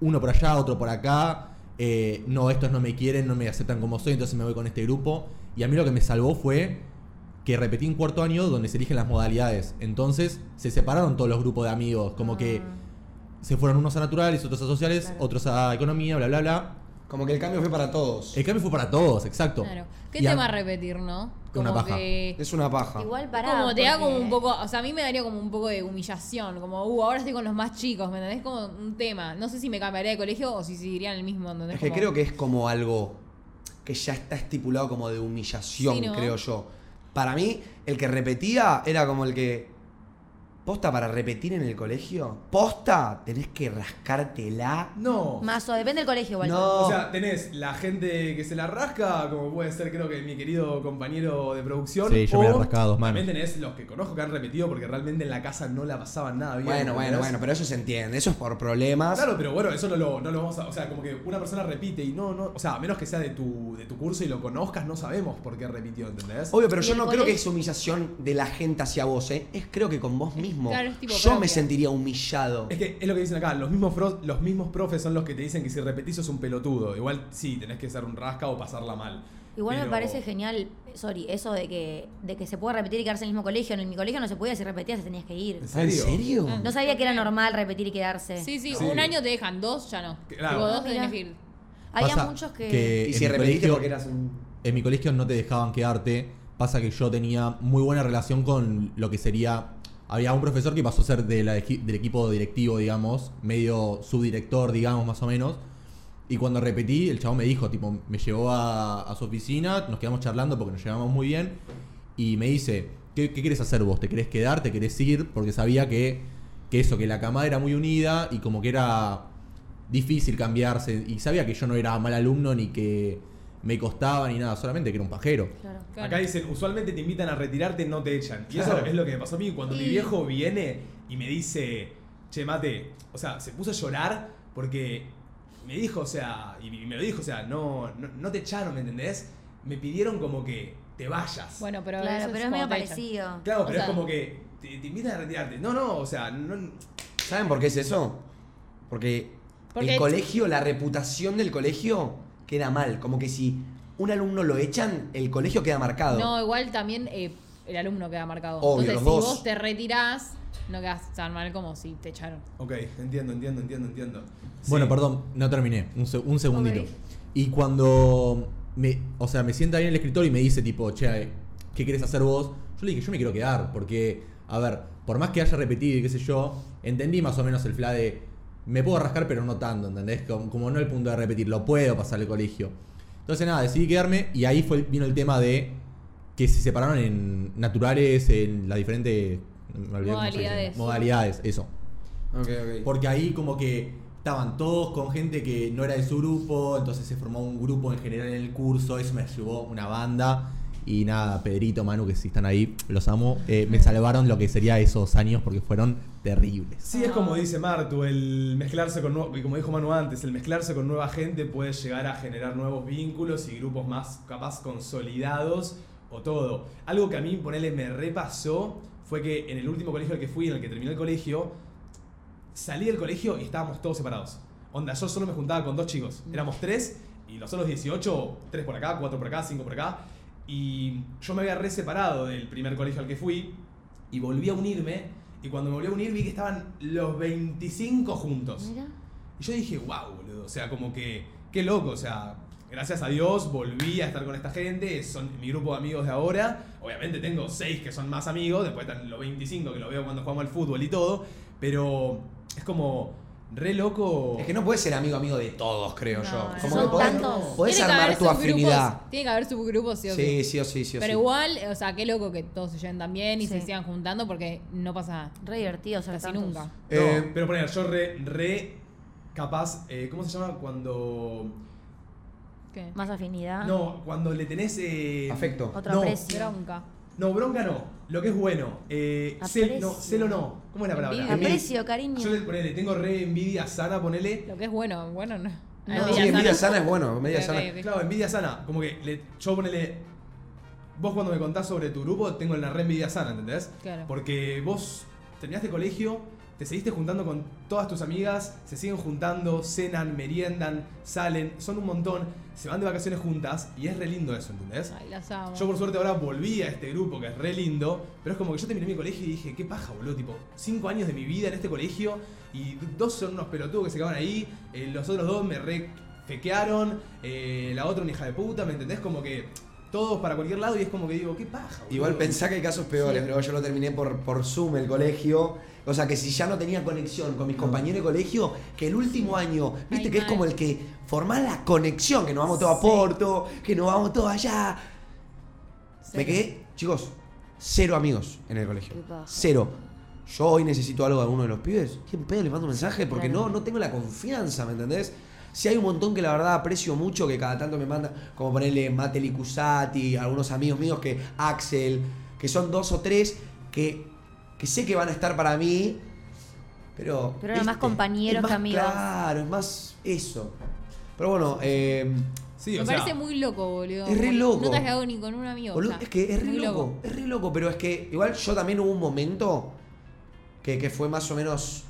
uno por allá, otro por acá, eh, no, estos no me quieren, no me aceptan como soy, entonces me voy con este grupo. Y a mí lo que me salvó fue que repetí un cuarto año donde se eligen las modalidades. Entonces se separaron todos los grupos de amigos, como que se fueron unos a naturales, otros a sociales, Claro. otros a economía, bla, bla, bla. Como que el cambio fue para todos. El cambio fue para todos, exacto. Claro. ¿Qué Y a- tema repetir, no? Una Como paja. que. Es una paja. Igual para. como te da como un poco, o sea, a mí me daría como un poco de humillación, como, uh, ahora estoy con los más chicos, ¿me entendés? Como un tema. No sé si me cambiaría de colegio o si seguiría en el mismo, ¿entendés? Es que Como- creo que es como algo que ya está estipulado como de humillación, Sí, ¿no? creo yo. Para mí, el que repetía era como el que. ¿Posta para repetir en el colegio? ¿Posta? Tenés que rascártela. No. Mazo, depende del colegio igual. No. O sea, tenés la gente que se la rasca, como puede ser creo que mi querido compañero de producción. Sí, yo me la rascaba dos manos. También tenés los que conozco que han repetido porque realmente en la casa no la pasaban nada bien. Bueno, bueno, bueno, pero eso se entiende. Eso es por problemas. Claro, pero bueno, eso no lo, no lo vamos a. O sea, como que una persona repite y no, no. O sea, a menos que sea de tu, de tu curso y lo conozcas, no sabemos por qué repitió, ¿entendés? Obvio, pero ¿Y yo no creo que es humillación de la gente hacia vos, ¿eh? Es creo que con vos mismo. Claro, es tipo yo me sentiría humillado. Es que es lo que dicen acá, los mismos, los mismos profes son los que te dicen que si repetís sos un pelotudo. Igual sí, tenés que ser un rasca o pasarla mal. Igual me parece genial, sorry, eso de que, de que se pueda repetir y quedarse en el mismo colegio. En mi colegio no se podía, si repetías te tenías que ir. ¿En ¿En serio? Ah. No sabía que era normal repetir y quedarse. Sí, sí, Sí. un año te dejan, dos ya no. Claro. Ah, dos tenés que ir. Había Pasa muchos que... que Y si repetiste colegio- porque eras un. En mi colegio no te dejaban quedarte. Pasa que yo tenía muy buena relación con lo que sería. Había un profesor que pasó a ser del equipo directivo, digamos, medio subdirector, digamos, más o menos. Y cuando repetí, el chavo me dijo, tipo, me llevó a, su oficina, nos quedamos charlando porque nos llevamos muy bien. Y me dice, ¿qué, qué querés hacer vos? ¿Te querés quedar? ¿Te querés ir? Porque sabía que, que eso, que la camada era muy unida y como que era difícil cambiarse. Y sabía que yo no era mal alumno ni que me costaba ni nada, solamente que era un pajero. Claro. Claro. Acá dicen, usualmente te invitan a retirarte, no te echan. Y eso es lo que me pasó a mí. Cuando mi viejo viene y me dice, che, mate, o sea, se puso a llorar porque me dijo, o sea, y me lo dijo, o sea, no, no, no te echaron, ¿me entendés? Me pidieron como que te vayas. Bueno, pero Claro, eso pero es cuando medio echan. parecido. claro, o pero sea- es como que te, te invitan a retirarte. No, no, o sea, no, ¿Saben por qué es eso? Porque, Porque- el colegio, la reputación del colegio queda mal. Como que si un alumno lo echan, el colegio queda marcado. No, igual también eh, el alumno queda marcado. Obvio, Entonces, los si dos. vos te retirás, no quedas tan mal como si te echaron. Ok, entiendo, entiendo, entiendo, entiendo. Bueno, perdón, no terminé. Un, se- un segundito. Ok. Y cuando me, o sea, me sienta ahí en el escritorio y me dice tipo, che, ¿qué querés hacer vos? Yo le dije, yo me quiero quedar, porque, a ver, por más que haya repetido y qué sé yo, entendí más o menos el fla de, me puedo rascar pero no tanto, ¿entendés? Como, como no el punto de repetir, lo puedo pasar al colegio. Entonces nada, decidí quedarme y ahí fue, vino el tema de que se separaron en naturales, en las diferentes. Modalidades. modalidades, eso. Ok, ok. Porque ahí como que estaban todos con gente que no era de su grupo, entonces se formó un grupo en general en el curso, eso me llevó una banda. Y nada, Pedrito, Manu, que si están ahí, los amo, eh, me salvaron lo que sería esos años porque fueron terribles. Sí, es como dice Martu, el mezclarse con nuevo, como dijo Manu antes, el mezclarse con nueva gente puede llegar a generar nuevos vínculos y grupos más capaz consolidados o todo. Algo que a mí, ponele, me repasó fue que en el último colegio al que fui, en el que terminé el colegio, salí del colegio y estábamos todos separados. Onda, yo solo me juntaba con dos chicos. Éramos tres y los otros 18, tres por acá, cuatro por acá, cinco por acá. Y yo me había re separado del primer colegio al que fui y volví a unirme. Y cuando me volví a unir vi que estaban los 25 juntos. Mira. Y yo dije, wow, boludo. O sea, como que, qué loco. O sea, gracias a Dios volví a estar con esta gente. Son mi grupo de amigos de ahora. Obviamente tengo 6 que son más amigos. Después están los 25 que lo veo cuando jugamos al fútbol y todo. Pero es como re loco. Es que no puedes ser amigo amigo de todos, creo No, yo. no. Como que podés, podés armar tu afinidad. Tiene que haber subgrupos, sí o sí. Sí, sí o sí, sí o Pero sí. igual, o sea, qué loco que todos se lleven tan bien y se sigan juntando porque no pasa Re divertido ser casi tantos. nunca. No, Eh, pero poner, yo re, re capaz. eh, ¿Cómo se llama? Cuando. ¿Qué? Más afinidad. No, cuando le tenés. eh, Afecto. Otro No. Bronca. No, bronca no. Lo que es bueno. Eh, cel- no, celo no. ¿Cómo es la palabra? Envidia. Aprecio, cariño. Yo le, ponele, tengo re envidia sana, ponele. Lo que es bueno, bueno no. No. Envidia Sí, envidia sana. sana es bueno, envidia sana. Claro, envidia sana. Como que le- yo ponele. Vos cuando me contás sobre tu grupo, tengo la re envidia sana, ¿entendés? Claro. Porque vos terminaste colegio, te seguiste juntando con todas tus amigas, se siguen juntando, cenan, meriendan, salen, son un montón, se van de vacaciones juntas y es re lindo eso, ¿entendés? Ay, las amo. Yo por suerte ahora volví a este grupo que es re lindo, pero es como que yo terminé mi colegio y dije, qué paja, boludo, tipo, cinco años de mi vida en este colegio y dos son unos pelotudos que se quedaban ahí, eh, los otros dos me re fequearon, eh, la otra una hija de puta, ¿me entendés? Como que todos para cualquier lado y es como que digo, qué paja, boludo. Igual pensá que hay casos peores, pero yo lo terminé por, por Zoom el colegio. O sea que si ya no tenía conexión con mis compañeros de colegio, que el último año, viste Ay, que es como el que formás la conexión, que nos vamos todos a Porto, que nos vamos todos allá. Me quedé, chicos, cero amigos en el colegio. Cero. Yo hoy necesito algo de alguno de los pibes. ¿Quién pedo les mando un mensaje? Porque Claro. no, no tengo la confianza, ¿me entendés? Si hay un montón que la verdad aprecio mucho, que cada tanto me manda, como ponerle Mate Licusati, algunos amigos míos que Axel, que son dos o tres que, que sé que van a estar para mí, pero. Pero eran más compañeros es más que amigos. Claro, es más eso. Pero bueno, eh, Sí, Me o sea, parece muy loco, boludo. Es re loco. No te has quedado ni con un amigo. Boludo, o sea, es que es re muy loco, es re loco, pero es que igual yo también hubo un momento que, que fue más o menos.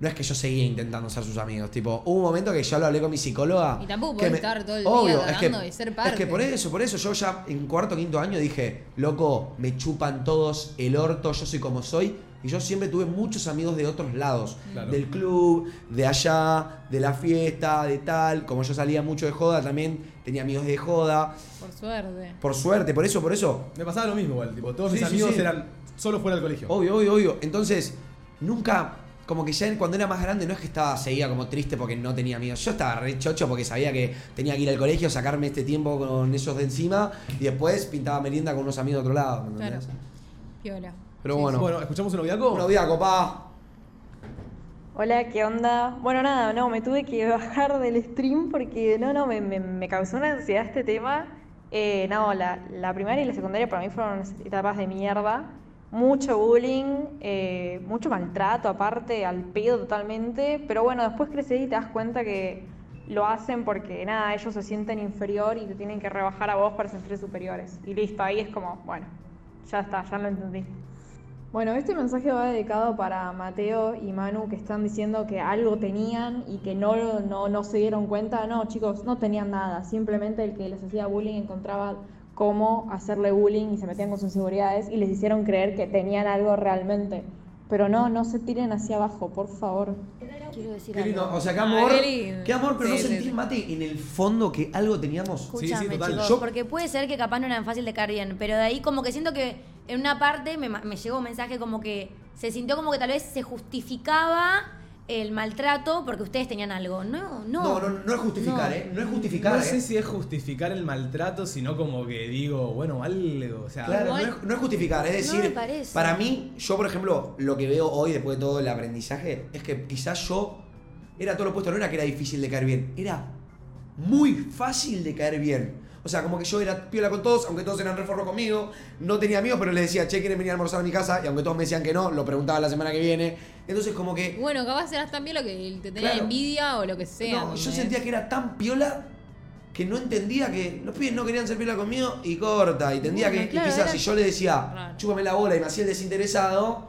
No es que yo seguía intentando ser sus amigos, tipo, hubo un momento que yo lo hablé con mi psicóloga. Y tampoco me- estar todo el día Obvio, es que, de ser Es que parte. por eso, por eso yo ya en cuarto quinto año dije, loco, me chupan todos el orto, yo soy como soy. Y yo siempre tuve muchos amigos de otros lados. Claro. Del club, de allá, de la fiesta, de tal. Como yo salía mucho de joda, también tenía amigos de joda. Por suerte. Por suerte, por eso, por eso. me pasaba lo mismo igual, tipo, todos Sí, mis sí, amigos sí. eran solo fuera del colegio. Obvio, obvio, obvio. Entonces, nunca, como que ya cuando era más grande, no es que estaba, seguía como triste porque no tenía amigos. Yo estaba re chocho porque sabía que tenía que ir al colegio, sacarme este tiempo con esos de encima y después pintaba merienda con unos amigos de otro lado. ¿me entendés? Claro. Piola. Pero Sí, bueno, Bueno, ¿escuchamos un noviaco? buenos días, copa. Hola, ¿qué onda? Bueno, nada, no, me tuve que bajar del stream porque no, no, me, me- me causó una ansiedad este tema. Eh, no, la, la primaria y la secundaria para mí fueron etapas de mierda. Mucho bullying, eh, mucho maltrato aparte, al pedo totalmente. Pero bueno, después creces y te das cuenta que lo hacen porque nada, ellos se sienten inferior y te tienen que rebajar a vos para sentirse superiores. Y listo, ahí es como, bueno, ya está, ya lo entendí. Bueno, este mensaje va dedicado para Mateo y Manu que están diciendo que algo tenían y que no, no, no se dieron cuenta. No, chicos, no tenían nada. Simplemente el que les hacía bullying encontraba cómo hacerle bullying y se metían con sus inseguridades y les hicieron creer que tenían algo realmente. Pero no, no se tiren hacia abajo, por favor. Quiero decir Qué lindo. algo. O sea, qué Ay, amor. qué amor, pero Sí, no sí, sentís, sí. Mate, en el fondo que algo teníamos. Escúchame, total. chicos, Yo- porque puede ser que capaz no eran fácil de caer bien, pero de ahí como que siento que en una parte me, ma- me llegó un mensaje como que se sintió como que tal vez se justificaba el maltrato porque ustedes tenían algo. No, no. No, no, no es justificar, No. ¿eh? No es justificar, No ¿eh? sé si es justificar el maltrato, sino como que digo, bueno, algo. O sea, Claro, no es, no es justificar, es No decir, me parece. para mí, yo por ejemplo, lo que veo hoy después de todo el aprendizaje es que quizás yo era todo lo opuesto, no era que era difícil de caer bien, era muy fácil de caer bien. O sea, como que yo era piola con todos, aunque todos eran reforros conmigo, no tenía amigos, pero les decía, che, ¿quieren venir a almorzar a mi casa? Y aunque todos me decían que no, lo preguntaba la semana que viene. Entonces como que... Bueno, capaz eras también lo que te tenía Claro. envidia o lo que sea. No, yo sentía que era tan piola que no entendía que los pibes no querían ser piola conmigo y corta. Y entendía Bueno, que y claro, quizás si yo le decía, Claro. chúpame la bola y me hacía el desinteresado,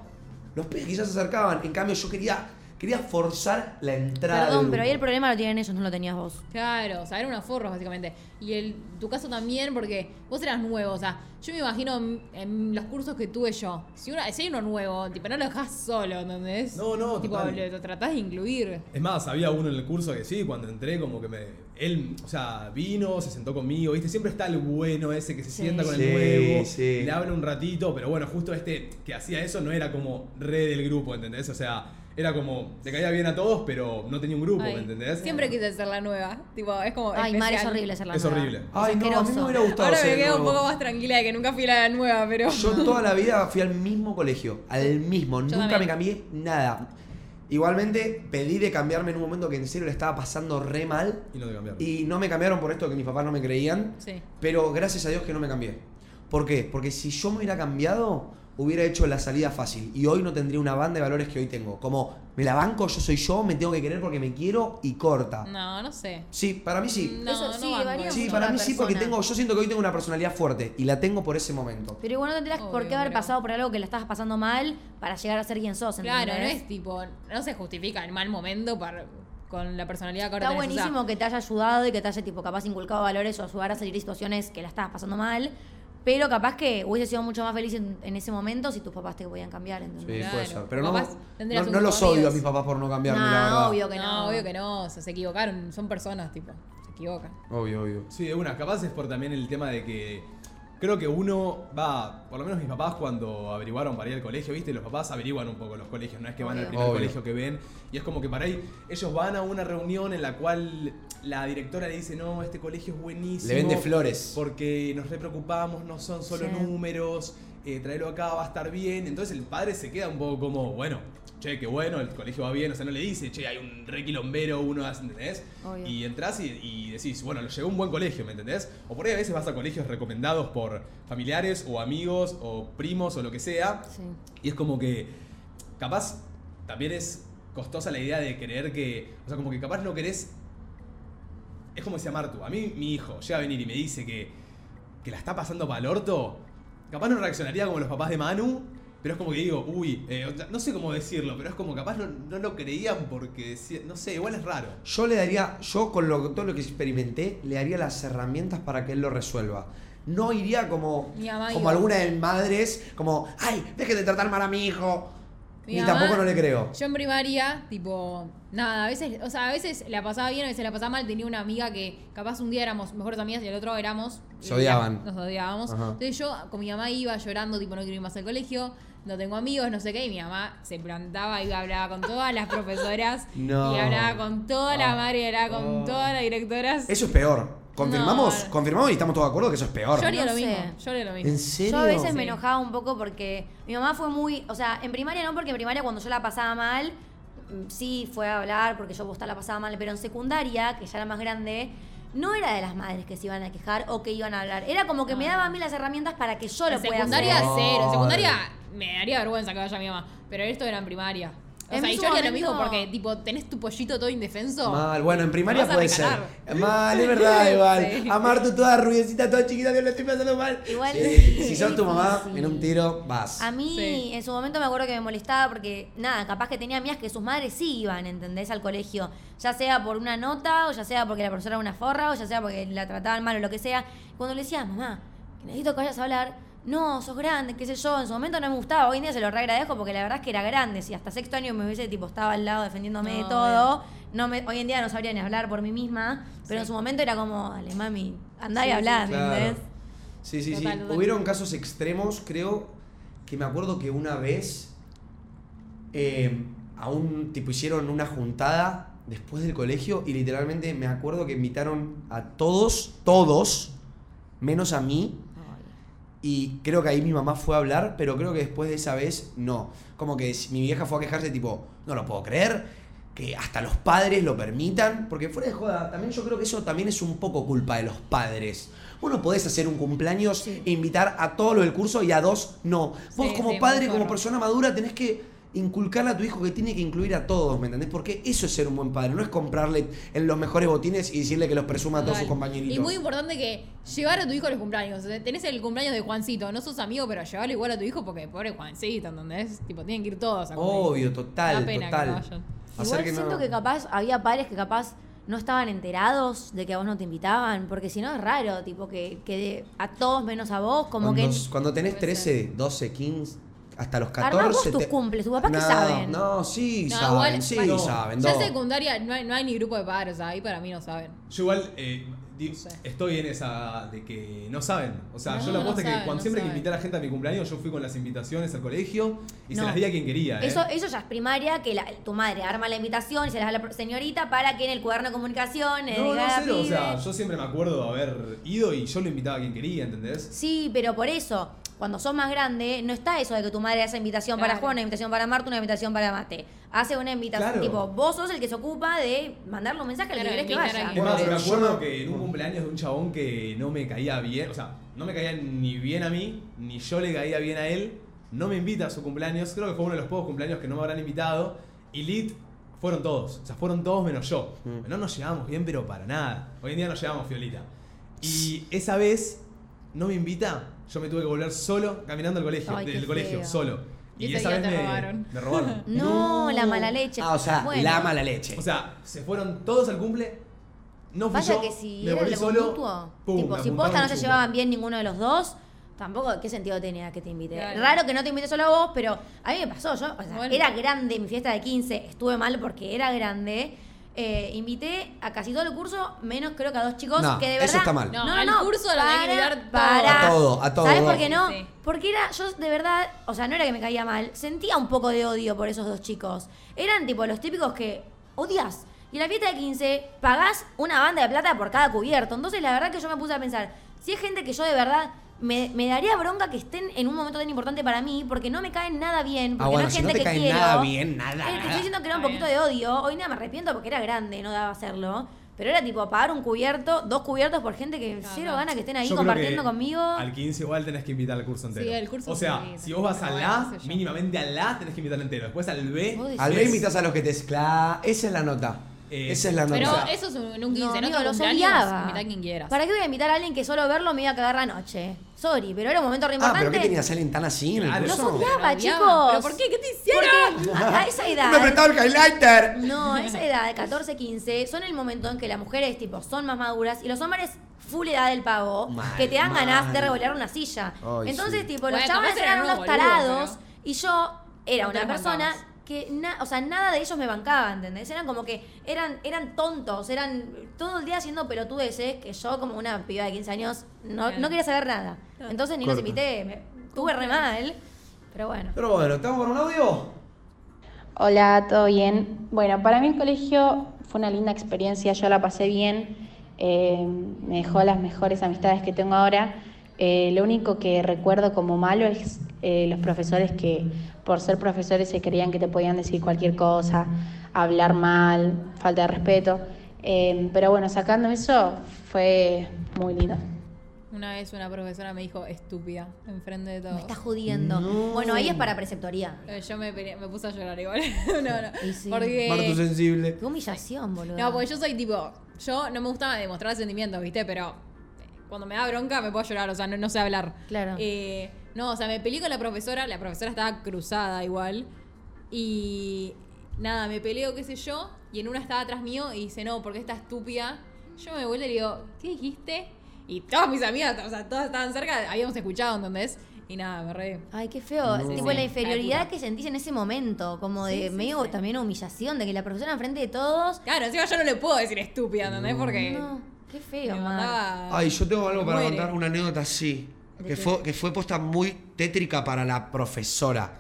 los pibes quizás se acercaban. En cambio, yo quería, quería forzar la entrada. Perdón, pero ahí el problema lo tienen ellos, no lo tenías vos. Claro, o sea, eran unos forros básicamente. Y el, tu caso también, porque vos eras nuevo, o sea, yo me imagino en, en los cursos que tuve yo, si, una, si hay uno nuevo, tipo, no lo dejás solo, ¿entendés? No, no, Tipo, total. lo, lo tratás de incluir. Es más, había uno en el curso que sí, cuando entré, como que me. Él, o sea, vino, se sentó conmigo, ¿viste? Siempre está el bueno ese que se Sí. sienta con Sí, el nuevo, sí. le habla un ratito, pero bueno, justo este que hacía eso no era como re del grupo, ¿entendés? O sea, era como. Le caía bien a todos, pero no tenía un grupo, Ay, ¿me entendés? Siempre quise ser la nueva. Tipo, es como. Ay, Mar, es horrible ser la Es nueva. horrible. Ay, no, a mí me hubiera gustado Ahora me quedo un poco más tranquila de que nunca fui la nueva, pero. Yo toda la vida fui al mismo colegio, al mismo, nunca también. me cambié nada. Igualmente pedí de cambiarme en un momento que en serio le estaba pasando re mal Y no te cambiaron. y no me cambiaron por esto que mis papás no me creían. Sí. Pero gracias a Dios que no me cambié. ¿Por qué? Porque si yo me hubiera cambiado, hubiera hecho la salida fácil. Y hoy no tendría una banda de valores que hoy tengo. Como, me la banco, yo soy yo, me tengo que querer porque me quiero y corta. No, no sé. Sí, para mí sí. No, Eso no sí, varía para mí sí, porque tengo, yo siento que hoy tengo una personalidad fuerte y la tengo por ese momento. Pero igual no tendrías por Obvio, qué haber pero- pasado por algo que la estabas pasando mal para llegar a ser quien sos. Claro, no ¿entendés? es tipo. No se justifica el mal momento para, con la personalidad que ahora Está tenés, o sea, buenísimo que te haya ayudado y que te haya tipo capaz inculcado valores o ayudar a salir de situaciones que la estabas pasando mal. Pero capaz que hubiese sido mucho más feliz en, en ese momento si tus papás te podían cambiar, ¿entendés? Sí, Claro. puede ser. Pero no, Capaz tendrías no, no los odio a mis papás por no cambiarme, No, la verdad. obvio que no, no. obvio que no, o sea, se equivocaron, son personas, tipo, se equivocan. Obvio, obvio. Sí, de una, capaz es por también el tema de que creo que uno va, por lo menos mis papás cuando averiguaron para ir al colegio, ¿viste? Los papás averiguan un poco los colegios, no es que van al primer Obvio. colegio que ven y es como que para ahí ellos van a una reunión en la cual la directora le dice, "No, este colegio es buenísimo." Le vende flores. Porque nos re preocupamos, no son solo Sí. números, eh, traerlo acá va a estar bien. Entonces el padre se queda un poco como, bueno, che, qué bueno, el colegio va bien. O sea, no le dice, che, hay un re quilombero, uno, ¿entendés? Obvio. Y entras y, y decís, bueno, lo llegó a un buen colegio, ¿me entendés? O por ahí a veces vas a colegios recomendados por familiares o amigos o primos o lo que sea. Sí. Y es como que, capaz, también es costosa la idea de creer que, o sea, como que capaz no querés... Es como decía Martu, a mí mi hijo llega a venir y me dice que, que la está pasando para el orto, capaz no reaccionaría como los papás de Manu, pero es como que digo, uy, eh, no sé cómo decirlo, pero es como capaz no, no lo creían porque, decía- no sé, igual es raro. Yo le daría, yo con lo, todo lo que experimenté, le daría las herramientas para que él lo resuelva. No iría como, como iba. alguna de madres, como, ay, deje de tratar mal a mi hijo. Mi Ni mamá- tampoco no le creo. Yo en primaria, tipo, nada, a veces, o sea, a veces la pasaba bien, a veces la pasaba mal. Tenía una amiga que capaz un día éramos mejores amigas y el otro éramos. Se odiaban. Nos odiábamos. Ajá. Entonces yo con mi mamá iba llorando, tipo, no quiero ir más al colegio, no tengo amigos, no sé qué. Y mi mamá se plantaba y hablaba con todas las profesoras. No. Y hablaba con toda la Ah. madre, y hablaba con Oh. todas las directoras. Eso es peor. ¿Confirmamos? No. ¿Confirmamos y estamos todos de acuerdo que eso es peor? Yo haría No lo mismo. Yo haría lo mismo. ¿En serio? Yo a veces me enojaba un poco porque mi mamá fue muy, o sea, en primaria no, porque en primaria cuando yo la pasaba mal, mm, sí fue a hablar porque yo posta la pasaba mal, pero en secundaria, que ya era más grande, no era de las madres que se iban a quejar o que iban a hablar. Era como que me daba a mí las herramientas para que yo lo En pueda secundaria hacer. cero. En secundaria me daría vergüenza que vaya mi mamá. Pero esto era en primaria. O En sea, y yo haría lo mismo porque, tipo, tenés tu pollito todo indefenso. Mal, bueno, en primaria puede ser. Mal, es verdad, igual. Sí. Amar tú toda rubiecita, toda chiquita, que lo estoy pasando mal. Igual Sí, Si sos tu mamá, en un tiro, vas. A mí, Sí. en su momento me acuerdo que me molestaba porque, nada, capaz que tenía amigas que sus madres sí iban, ¿entendés? Al colegio. Ya sea por una nota, o ya sea porque la profesora era una forra, o ya sea porque la trataban mal o lo que sea. Cuando le decía, mamá, que necesito que vayas a hablar. No, sos grande, qué sé yo. En su momento no me gustaba. Hoy en día se lo re agradezco porque la verdad es que era grande. Si hasta sexto año me hubiese, tipo, estaba al lado defendiéndome de No, todo. No me, hoy en día no sabría ni hablar por mí misma. Pero en su momento era como, dale, mami, andá y Sí, sí, hablá, Claro. ¿entendés? Sí, sí, Total, sí. total. Hubieron casos extremos, creo, que me acuerdo que una vez eh, a un tipo hicieron una juntada después del colegio y literalmente me acuerdo que invitaron a todos, todos, menos a mí. Y creo que ahí mi mamá fue a hablar, pero creo que después de esa vez no. Como que mi vieja fue a quejarse tipo, no lo puedo creer, que hasta los padres lo permitan, porque fuera de joda, también yo creo que eso también es un poco culpa de los padres. Vos no podés hacer un cumpleaños e invitar a todos los del curso y a dos no. Vos Sí, como sí, padre, como persona madura, tenés que inculcarle a tu hijo que tiene que incluir a todos, ¿me entendés? Porque eso es ser un buen padre, no es comprarle en los mejores botines y decirle que los presuma a todos sus compañeritos. Y muy importante que llevar a tu hijo a los cumpleaños. O sea, tenés el cumpleaños de Juancito, no sos amigo, pero llevarlo igual a tu hijo porque pobre Juancito, ¿entendés? Tipo, tienen que ir todos a cumpleaños. Obvio, total, que total. no Igual que no- siento que capaz había padres que capaz no estaban enterados de que a vos no te invitaban, porque si no es raro, tipo que, que de- a todos menos a vos, como cuando, que cuando tenés Puede 13, 12, 15, hasta los Armá 14. vos tus cumples, tus papás que no, saben. No, sí, No, saben, igual- sí, bueno, saben. Ya secundaria no hay, no hay ni grupo de padres, o sea, ahí para mí no saben. Yo igual eh, di- No sé. estoy en esa de que no saben. O sea, No, yo la es que cuando no siempre que saben. invité a la gente a mi cumpleaños, yo fui con las invitaciones al colegio y se las di a quien quería. ¿eh? Eso, eso ya es primaria, que la- tu madre arma la invitación y se la da a la señorita para que en el cuaderno de comunicación le no, no, cero. O sea, yo siempre me acuerdo haber ido y yo lo invitaba a quien quería, ¿entendés? Sí, pero por eso, cuando sos más grande, no está eso de que tu madre hace invitación para. Juan, una invitación para Marta, una invitación para Mate. Hace una invitación, Claro. tipo, vos sos el que se ocupa de mandarle un mensaje al que querés que vaya. alguien. Es más, Bueno, me acuerdo que en un cumpleaños de un chabón que no me caía bien, o sea, no me caía ni bien a mí, ni yo le caía bien a él, no me invita a su cumpleaños, creo que fue uno de los pocos cumpleaños que no me habrán invitado, y Lit fueron todos, o sea, fueron todos menos yo. Mm. No nos llevábamos bien, pero para nada. Hoy en día nos llevamos fiolita. Y esa vez no me invita, yo me tuve que volver solo caminando al colegio, Ay, del colegio, feo. solo. Y Y, esa vez me robaron. me robaron. No, la mala leche. Ah, o sea, Bueno. la mala leche. O sea, se fueron todos al cumple. No fui Vaya yo, que si me era volví solo. pum, tipo, si posta no se llevaban bien ninguno de los dos, tampoco, ¿qué sentido tenía que te invite? Claro. Raro que no te invite solo a vos, pero a mí me pasó, yo, o sea, Bueno. era grande mi fiesta de 15, estuve mal porque era grande. Eh, invité a casi todo el curso, menos creo que a dos chicos No, que de eso verdad. está mal. No, al curso lo tenés que invitar todo. para. A todo, a todo. ¿Sabes por qué no? Sí. Porque era, yo de verdad, o sea, no era que me caía mal, sentía un poco de odio por esos dos chicos. Eran tipo los típicos que odias. Y en la fiesta de 15 pagás una banda de plata por cada cubierto. Entonces la verdad que yo me puse a pensar, si es gente que yo de verdad me, me daría bronca que estén en un momento tan importante para mí, porque no me caen nada bien, porque Ah, bueno, no es si no gente te que quiero. nada bien, nada, Eh, te nada. estoy diciendo que era un poquito de odio. Hoy día me arrepiento porque era grande, no daba hacerlo. Pero era tipo pagar un cubierto, dos cubiertos por gente que No, cero no. gana que estén ahí Yo creo compartiendo que conmigo. Al 15 igual tenés que invitar al curso entero. Sí, el curso O sea, sí, si vos vas al A, mínimamente al A tenés que invitar entero. Después al B. Al B invitas a los que te escla. Esa es la nota. Eh, Esa es la. Pero eso es un- en un 15, No, en amigo, los cumpleaños, odiaba. invita a quien quieras. ¿Para qué voy a invitar a alguien que solo verlo me iba a cagar la noche? Sorry, pero era un momento re ah, importante. pero ¿qué tenías a alguien tan así en el Claro. Los curso? odiaba, Odiaba. chicos. ¿Pero por qué? ¿Qué te hicieron? Porque a, a esa edad. ¡Me prestaba el highlighter! No, a esa edad de 14, 15 son el momento en que las mujeres tipo son más maduras y los hombres full edad del pavo Mal, que te dan ganas mal. de revolear una silla. Ay, Entonces, sí. tipo, Bueno, los chavales capaz eran eran unos unos boludos, tarados pero- y yo era No te una persona. Que na- o sea, nada de ellos me bancaba, ¿entendés? Eran como que eran eran tontos, eran todo el día haciendo pelotudeces que yo como una piba de 15 años no, no quería saber nada. Entonces ni los invité, me, tuve re mal, pero bueno. Pero bueno, ¿estamos con un audio? Hola, ¿todo bien? Bueno, para mí el colegio fue una linda experiencia, yo la pasé bien, eh, me dejó las mejores amistades que tengo ahora. Eh, lo único que recuerdo como malo es eh, los profesores que por ser profesores se creían que te podían decir cualquier cosa, hablar mal, falta de respeto. Eh, pero bueno, sacando eso fue muy lindo. Una vez una profesora me dijo estúpida enfrente de todos. Me está jodiendo. Bueno, ahí es para preceptoría. Eh, Yo me, puse a llorar igual. no, no. Sí. Porque. Sensible. Qué humillación, boludo. No, porque yo soy tipo. Yo no me gusta demostrar sentimientos, ¿viste? Pero cuando me da bronca me puedo llorar, o sea, no, no sé hablar. Claro. Eh, no, o sea, me peleé con la profesora, la profesora estaba cruzada igual. Y nada, me peleo, qué sé yo, y en una estaba atrás mío y dice, no, porque está estúpida. Yo me vuelvo y le digo, ¿qué dijiste? Y todas mis amigas, o sea, todas estaban cerca, habíamos escuchado, ¿entendés? Y nada, me reí. Ay, qué feo. No. Tipo Sí, la inferioridad Ay, que sentís en ese momento. Como de Sí, sí, medio sí. también humillación, de que la profesora enfrente de todos. Claro, encima yo no le puedo decir estúpida, ¿entendés? Porque No, qué feo, mandaba- Ay, yo tengo algo para muere. contar, una anécdota así. ¿De Que fue, que fue posta muy tétrica para la profesora.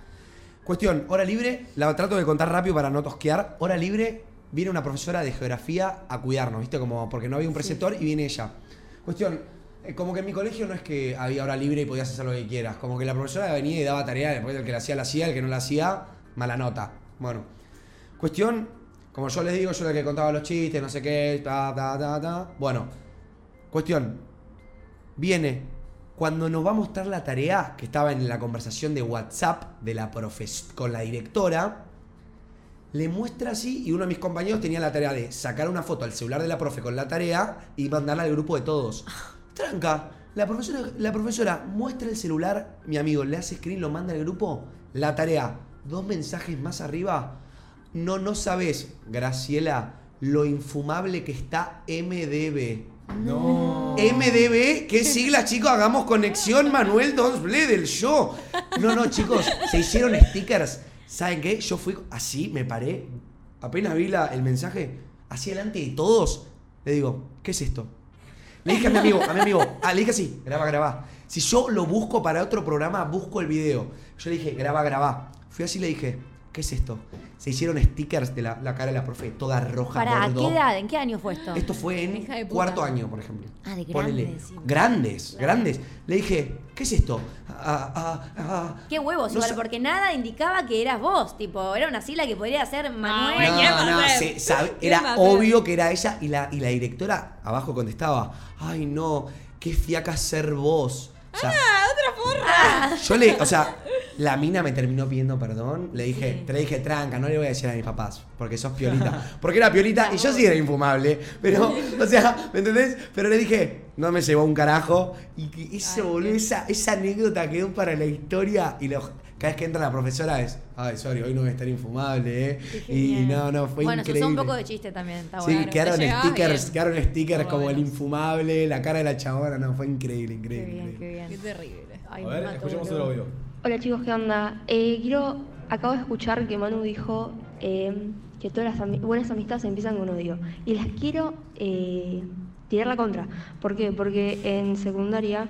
Cuestión, hora libre, la trato de contar rápido para no tosquear. Hora libre, viene una profesora de geografía a cuidarnos, ¿viste? Como porque no había un preceptor y viene ella. Cuestión, eh, como que en mi colegio no es que había hora libre y podías hacer lo que quieras. Como que la profesora venía y daba tarea, después el que la hacía, la hacía, el que no la hacía, mala nota. Bueno, cuestión, como yo les digo, yo era el que contaba los chistes, no sé qué, ta, ta, ta, ta. Bueno, cuestión, viene cuando nos va a mostrar la tarea que estaba en la conversación de WhatsApp de la profes con la directora, le muestra así y uno de mis compañeros tenía la tarea de sacar una foto al celular de la profe con la tarea y mandarla al grupo de todos. Tranca, la profesora, la profesora muestra el celular, mi amigo le hace screen, lo manda al grupo, la tarea, dos mensajes más arriba. No, no sabes, Graciela, lo infumable que está MDB. No. MDB, ¿qué siglas, chicos? Hagamos conexión, Manuel Donsble del show. No, no, chicos, se hicieron stickers. ¿Saben qué? Yo fui así, me paré, apenas vi la- el mensaje, así delante de todos, le digo, ¿qué es esto? Le dije a mi amigo, a mi amigo, ah, le dije así, graba, graba. Si yo lo busco para otro programa, busco el video. Yo le dije, graba, graba. Fui así y le dije, ¿qué es esto? Se hicieron stickers de la, la cara de la profe, toda roja, ¿Para a qué edad? ¿En qué año fue esto? Esto fue en Hija de puta. cuarto año, por ejemplo. Ah, de Ponele. grande encima. Grandes, grandes. Le dije, ¿qué es esto? Ah, ah, ah. Qué huevos, No igual, porque nada indicaba que eras vos. Tipo, era una sigla que podría ser Manuel. No, ¿quién va a No, no, ser? se sabe- ¿Quién va era ser? obvio que era ella y la, y la directora abajo contestaba, ay no, qué fiaca ser vos. O sea, Ah, yo le, o sea, la mina me terminó pidiendo perdón. Le dije, te le dije, tranca, no le voy a decir a mis papás, porque sos piolita. Porque era piolita y yo sí era infumable. Pero, o sea, ¿me entendés? Pero le dije, no me llevó un carajo. Y que eso, boludo, esa, esa anécdota quedó para la historia. Y lo- cada vez que entra la profesora es, ay, sorry, hoy no voy a estar infumable, ¿eh? Qué Y no, no, fue bueno, se increíble. usó un poco de chiste también, está Sí, bueno. quedaron stickers, bien. quedaron stickers lo como el infumable, la cara de la chabona, no, fue increíble, Qué increíble. bien, qué increíble. bien. Qué terrible. Ay, A ver, escuchemos otro audio. Hola chicos, ¿qué onda? Eh, quiero, acabo de escuchar que Manu dijo eh, que todas las buenas amistades empiezan con odio. Y las quiero eh, tirar la contra. ¿Por qué? Porque en secundaria,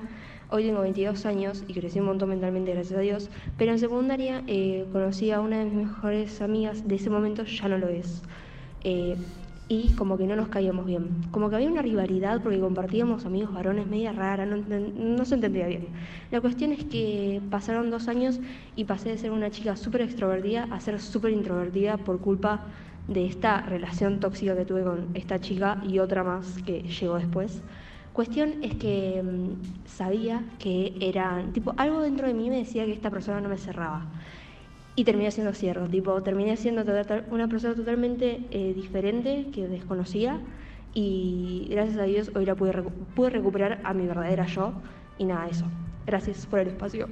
hoy tengo 22 años y crecí un montón mentalmente, gracias a Dios, pero en secundaria eh, conocí a una de mis mejores amigas, de ese momento ya no lo es. Y como que no nos caíamos bien. Como que había una rivalidad porque compartíamos amigos varones media rara, no se entendía bien. La cuestión es que pasaron dos años y pasé de ser una chica súper extrovertida a ser súper introvertida por culpa de esta relación tóxica que tuve con esta chica y otra más que llegó después. Cuestión es que mm, sabía que era, tipo, algo dentro de mí me decía que esta persona no me cerraba. Y terminé siendo cierto, tipo, terminé siendo una persona totalmente eh, diferente que desconocía y gracias a Dios hoy la pude, recu- pude recuperar a mi verdadera yo y nada, eso. Gracias por el espacio.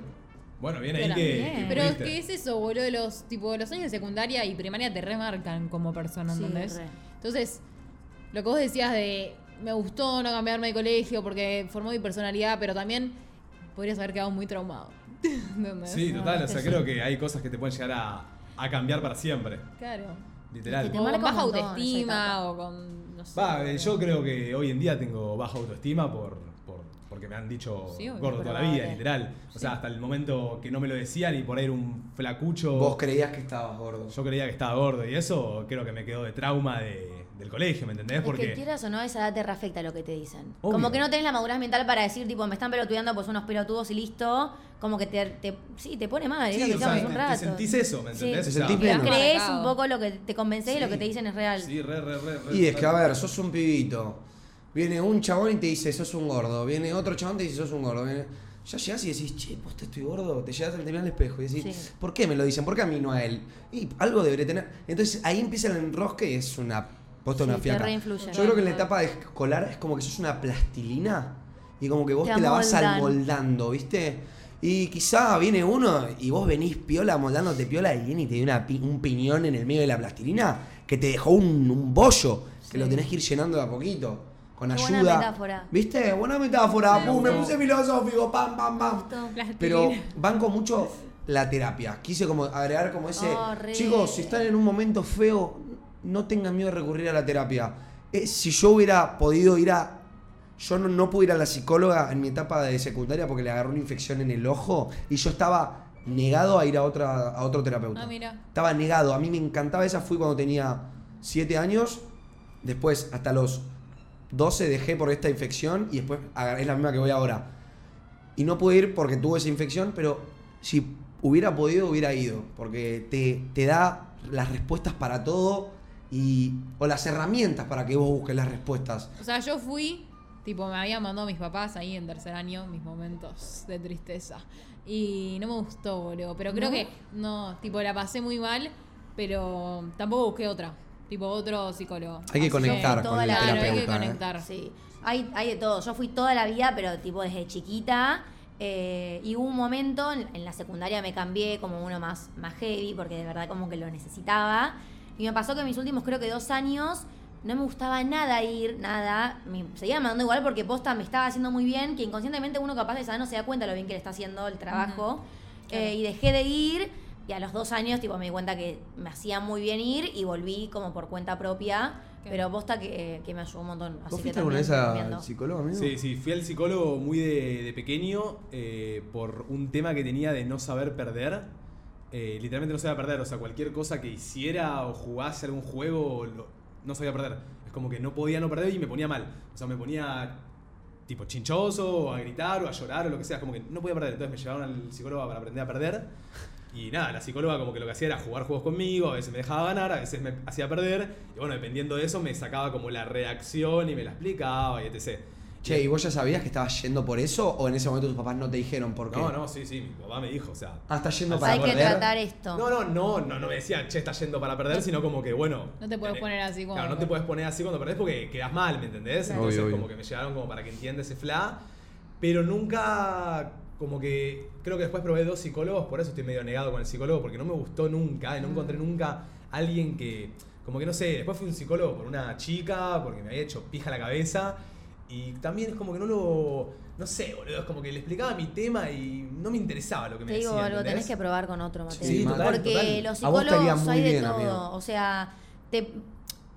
Bueno, bien ahí Pero, que, bien. que Pero es que es eso, boludo, de los, tipo, los años de secundaria y primaria te remarcan como persona, ¿entendés? Entonces, lo que vos decías de me gustó no cambiarme de colegio porque formó mi personalidad, pero también podrías haber quedado muy traumado. Sí, total, o sea, sí. creo que hay cosas que te pueden llegar a, a cambiar para siempre. Claro. Literal. Que te O con baja montón autoestima o con. No sé. Va, eh, yo creo que hoy en día tengo baja autoestima por, por- porque me han dicho Sí, obvio, gordo toda la vida, literal. O sea, hasta el momento que no me lo decían y por ahí era un flacucho. Vos creías que estabas gordo. Yo creía que estaba gordo y eso creo que me quedó de trauma de- del colegio, ¿me entendés? Es que Porque quieras o no, esa edad te reafecta lo que te dicen. Obvio. Como que no tenés la madurez mental para decir, tipo, me están pelotudeando pues unos pelotudos y listo. Como que te, te- sí, te pone mal, es Sí, lo que o sea, un te- rato. te sentís eso, ¿me Sí. entendés? Te sentís Te pleno. crees un poco lo que te convencés y lo que te dicen es real. Sí, re, re, re, re. Y es que, a ver, sos un pibito. Viene un chabón y te dice, sos un gordo. Viene otro chabón y te dice, sos un gordo. Viene- Ya llegás y decís, che, posta, estoy gordo. Te llegas al terminar al espejo y decís, Sí. ¿por qué me lo dicen? ¿Por qué a mí no a él? Y algo debería tener. Entonces ahí empieza el enrosque y es una posta Sí, una fiaca. Yo creo que en la etapa de escolar es como que sos una plastilina y como que vos Te te, la vas amoldan. amoldando, ¿viste? Y quizá viene uno y vos venís piola, amoldándote piola y viene y te dio una un piñón en el medio de la plastilina que te dejó un, un bollo que lo tenés que ir llenando de a poquito. con Qué buena ayuda. metáfora. ¿Viste? Buena metáfora. Me Pum, me gustó. puse filosófico, pam, pam, pam. Pero banco mucho la terapia. Quise como agregar como ese. Oh. Chicos, si están en un momento feo, no tengan miedo de recurrir a la terapia. Eh, si yo hubiera podido ir a. Yo no, no pude ir a la psicóloga en mi etapa de secundaria porque le agarró una infección en el ojo y yo estaba negado a ir a, otra, a otro terapeuta. Ah, mira. Estaba negado. A mí me encantaba esa. Fui cuando tenía 7 años. Después, hasta los 12, dejé por esta infección. Y después es la misma que voy ahora. Y no pude ir porque tuve esa infección. Pero si hubiera podido, hubiera ido. Porque te, te da las respuestas para todo. Y, o las herramientas para que vos busques las respuestas. O sea, yo fui, tipo, me habían mandado mis papás ahí en tercer año mis momentos de tristeza. Y no me gustó, boludo. Pero creo ¿No? que, no, tipo, la pasé muy mal, pero tampoco busqué otra. Tipo, otro psicólogo. Hay que Así conectar con el la- Claro, hay que terapeuta. ¿eh? conectar. Sí, hay, hay de todo. Yo fui toda la vida, pero tipo desde chiquita. eh, y hubo un momento, en, en la secundaria me cambié como uno más, más heavy, porque de verdad como que lo necesitaba. Y me pasó que en mis últimos creo que dos años no me gustaba nada ir, nada. Me seguía mandando igual porque posta me estaba haciendo muy bien, que inconscientemente uno capaz de saber no se da cuenta lo bien que le está haciendo el trabajo. Eh, y dejé de ir y a los dos años tipo me di cuenta que me hacía muy bien ir y volví como por cuenta propia. Qué Pero posta que, que me ayudó un montón. Así ¿Vos que fuiste alguna vez al psicólogo, amigo? Sí, sí, fui al psicólogo muy de, de pequeño eh, por un tema que tenía de no saber perder. Eh, literalmente no sabía perder, o sea, cualquier cosa que hiciera o jugase algún juego, no sabía perder. Es como que no podía no perder y me ponía mal. O sea, me ponía tipo chinchoso, o a gritar, o a llorar, o lo que sea. Como que no podía perder. Entonces me llevaron al psicólogo para aprender a perder. Y nada, la psicóloga como que lo que hacía era jugar juegos conmigo, a veces me dejaba ganar, a veces me hacía perder. Y bueno, dependiendo de eso me sacaba como la reacción y me la explicaba y etc. Che, ¿y vos ya sabías que estabas yendo por eso o en ese momento tus papás no te dijeron por qué? No, no, sí, sí, mi papá me dijo, o sea. Ah, estás yendo o para sea, Hay que perder. tratar esto. No, no, no, no, no me decían, che, estás yendo para perder, sino como que, bueno. No te puedes eh, poner así como. Claro, no te puedes poner así cuando perdés porque quedas mal, ¿me entendés? Claro. Entonces, Obvio, como obvio. que me llegaron como para que entienda ese fla. Pero nunca, como que, creo que después probé dos psicólogos, por eso estoy medio negado con el psicólogo, porque no me gustó nunca, y no encontré nunca alguien que, como que no sé, después fui un psicólogo por una chica, porque me había hecho pija la cabeza, y también es como que no lo, no sé, boludo, es como que le explicaba mi tema y no me interesaba lo que me Te digo decía, algo, ¿entendés? tenés que probar con otro, Mateo. Sí, total, Porque total. los psicólogos hay de bien, todo. amigo. O sea, te,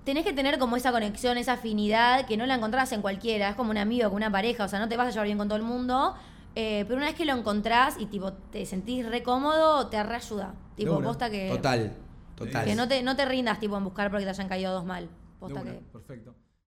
tenés que tener como esa conexión, esa afinidad que no la encontrás en cualquiera. Es como un amigo, con una pareja. O sea, no te vas a llevar bien con todo el mundo. eh, pero una vez que lo encontrás y tipo te sentís re cómodo, te reayuda. Tipo, posta que, Total, total. que no te, no te rindas tipo en buscar porque te hayan caído dos mal. Posta que. Perfecto.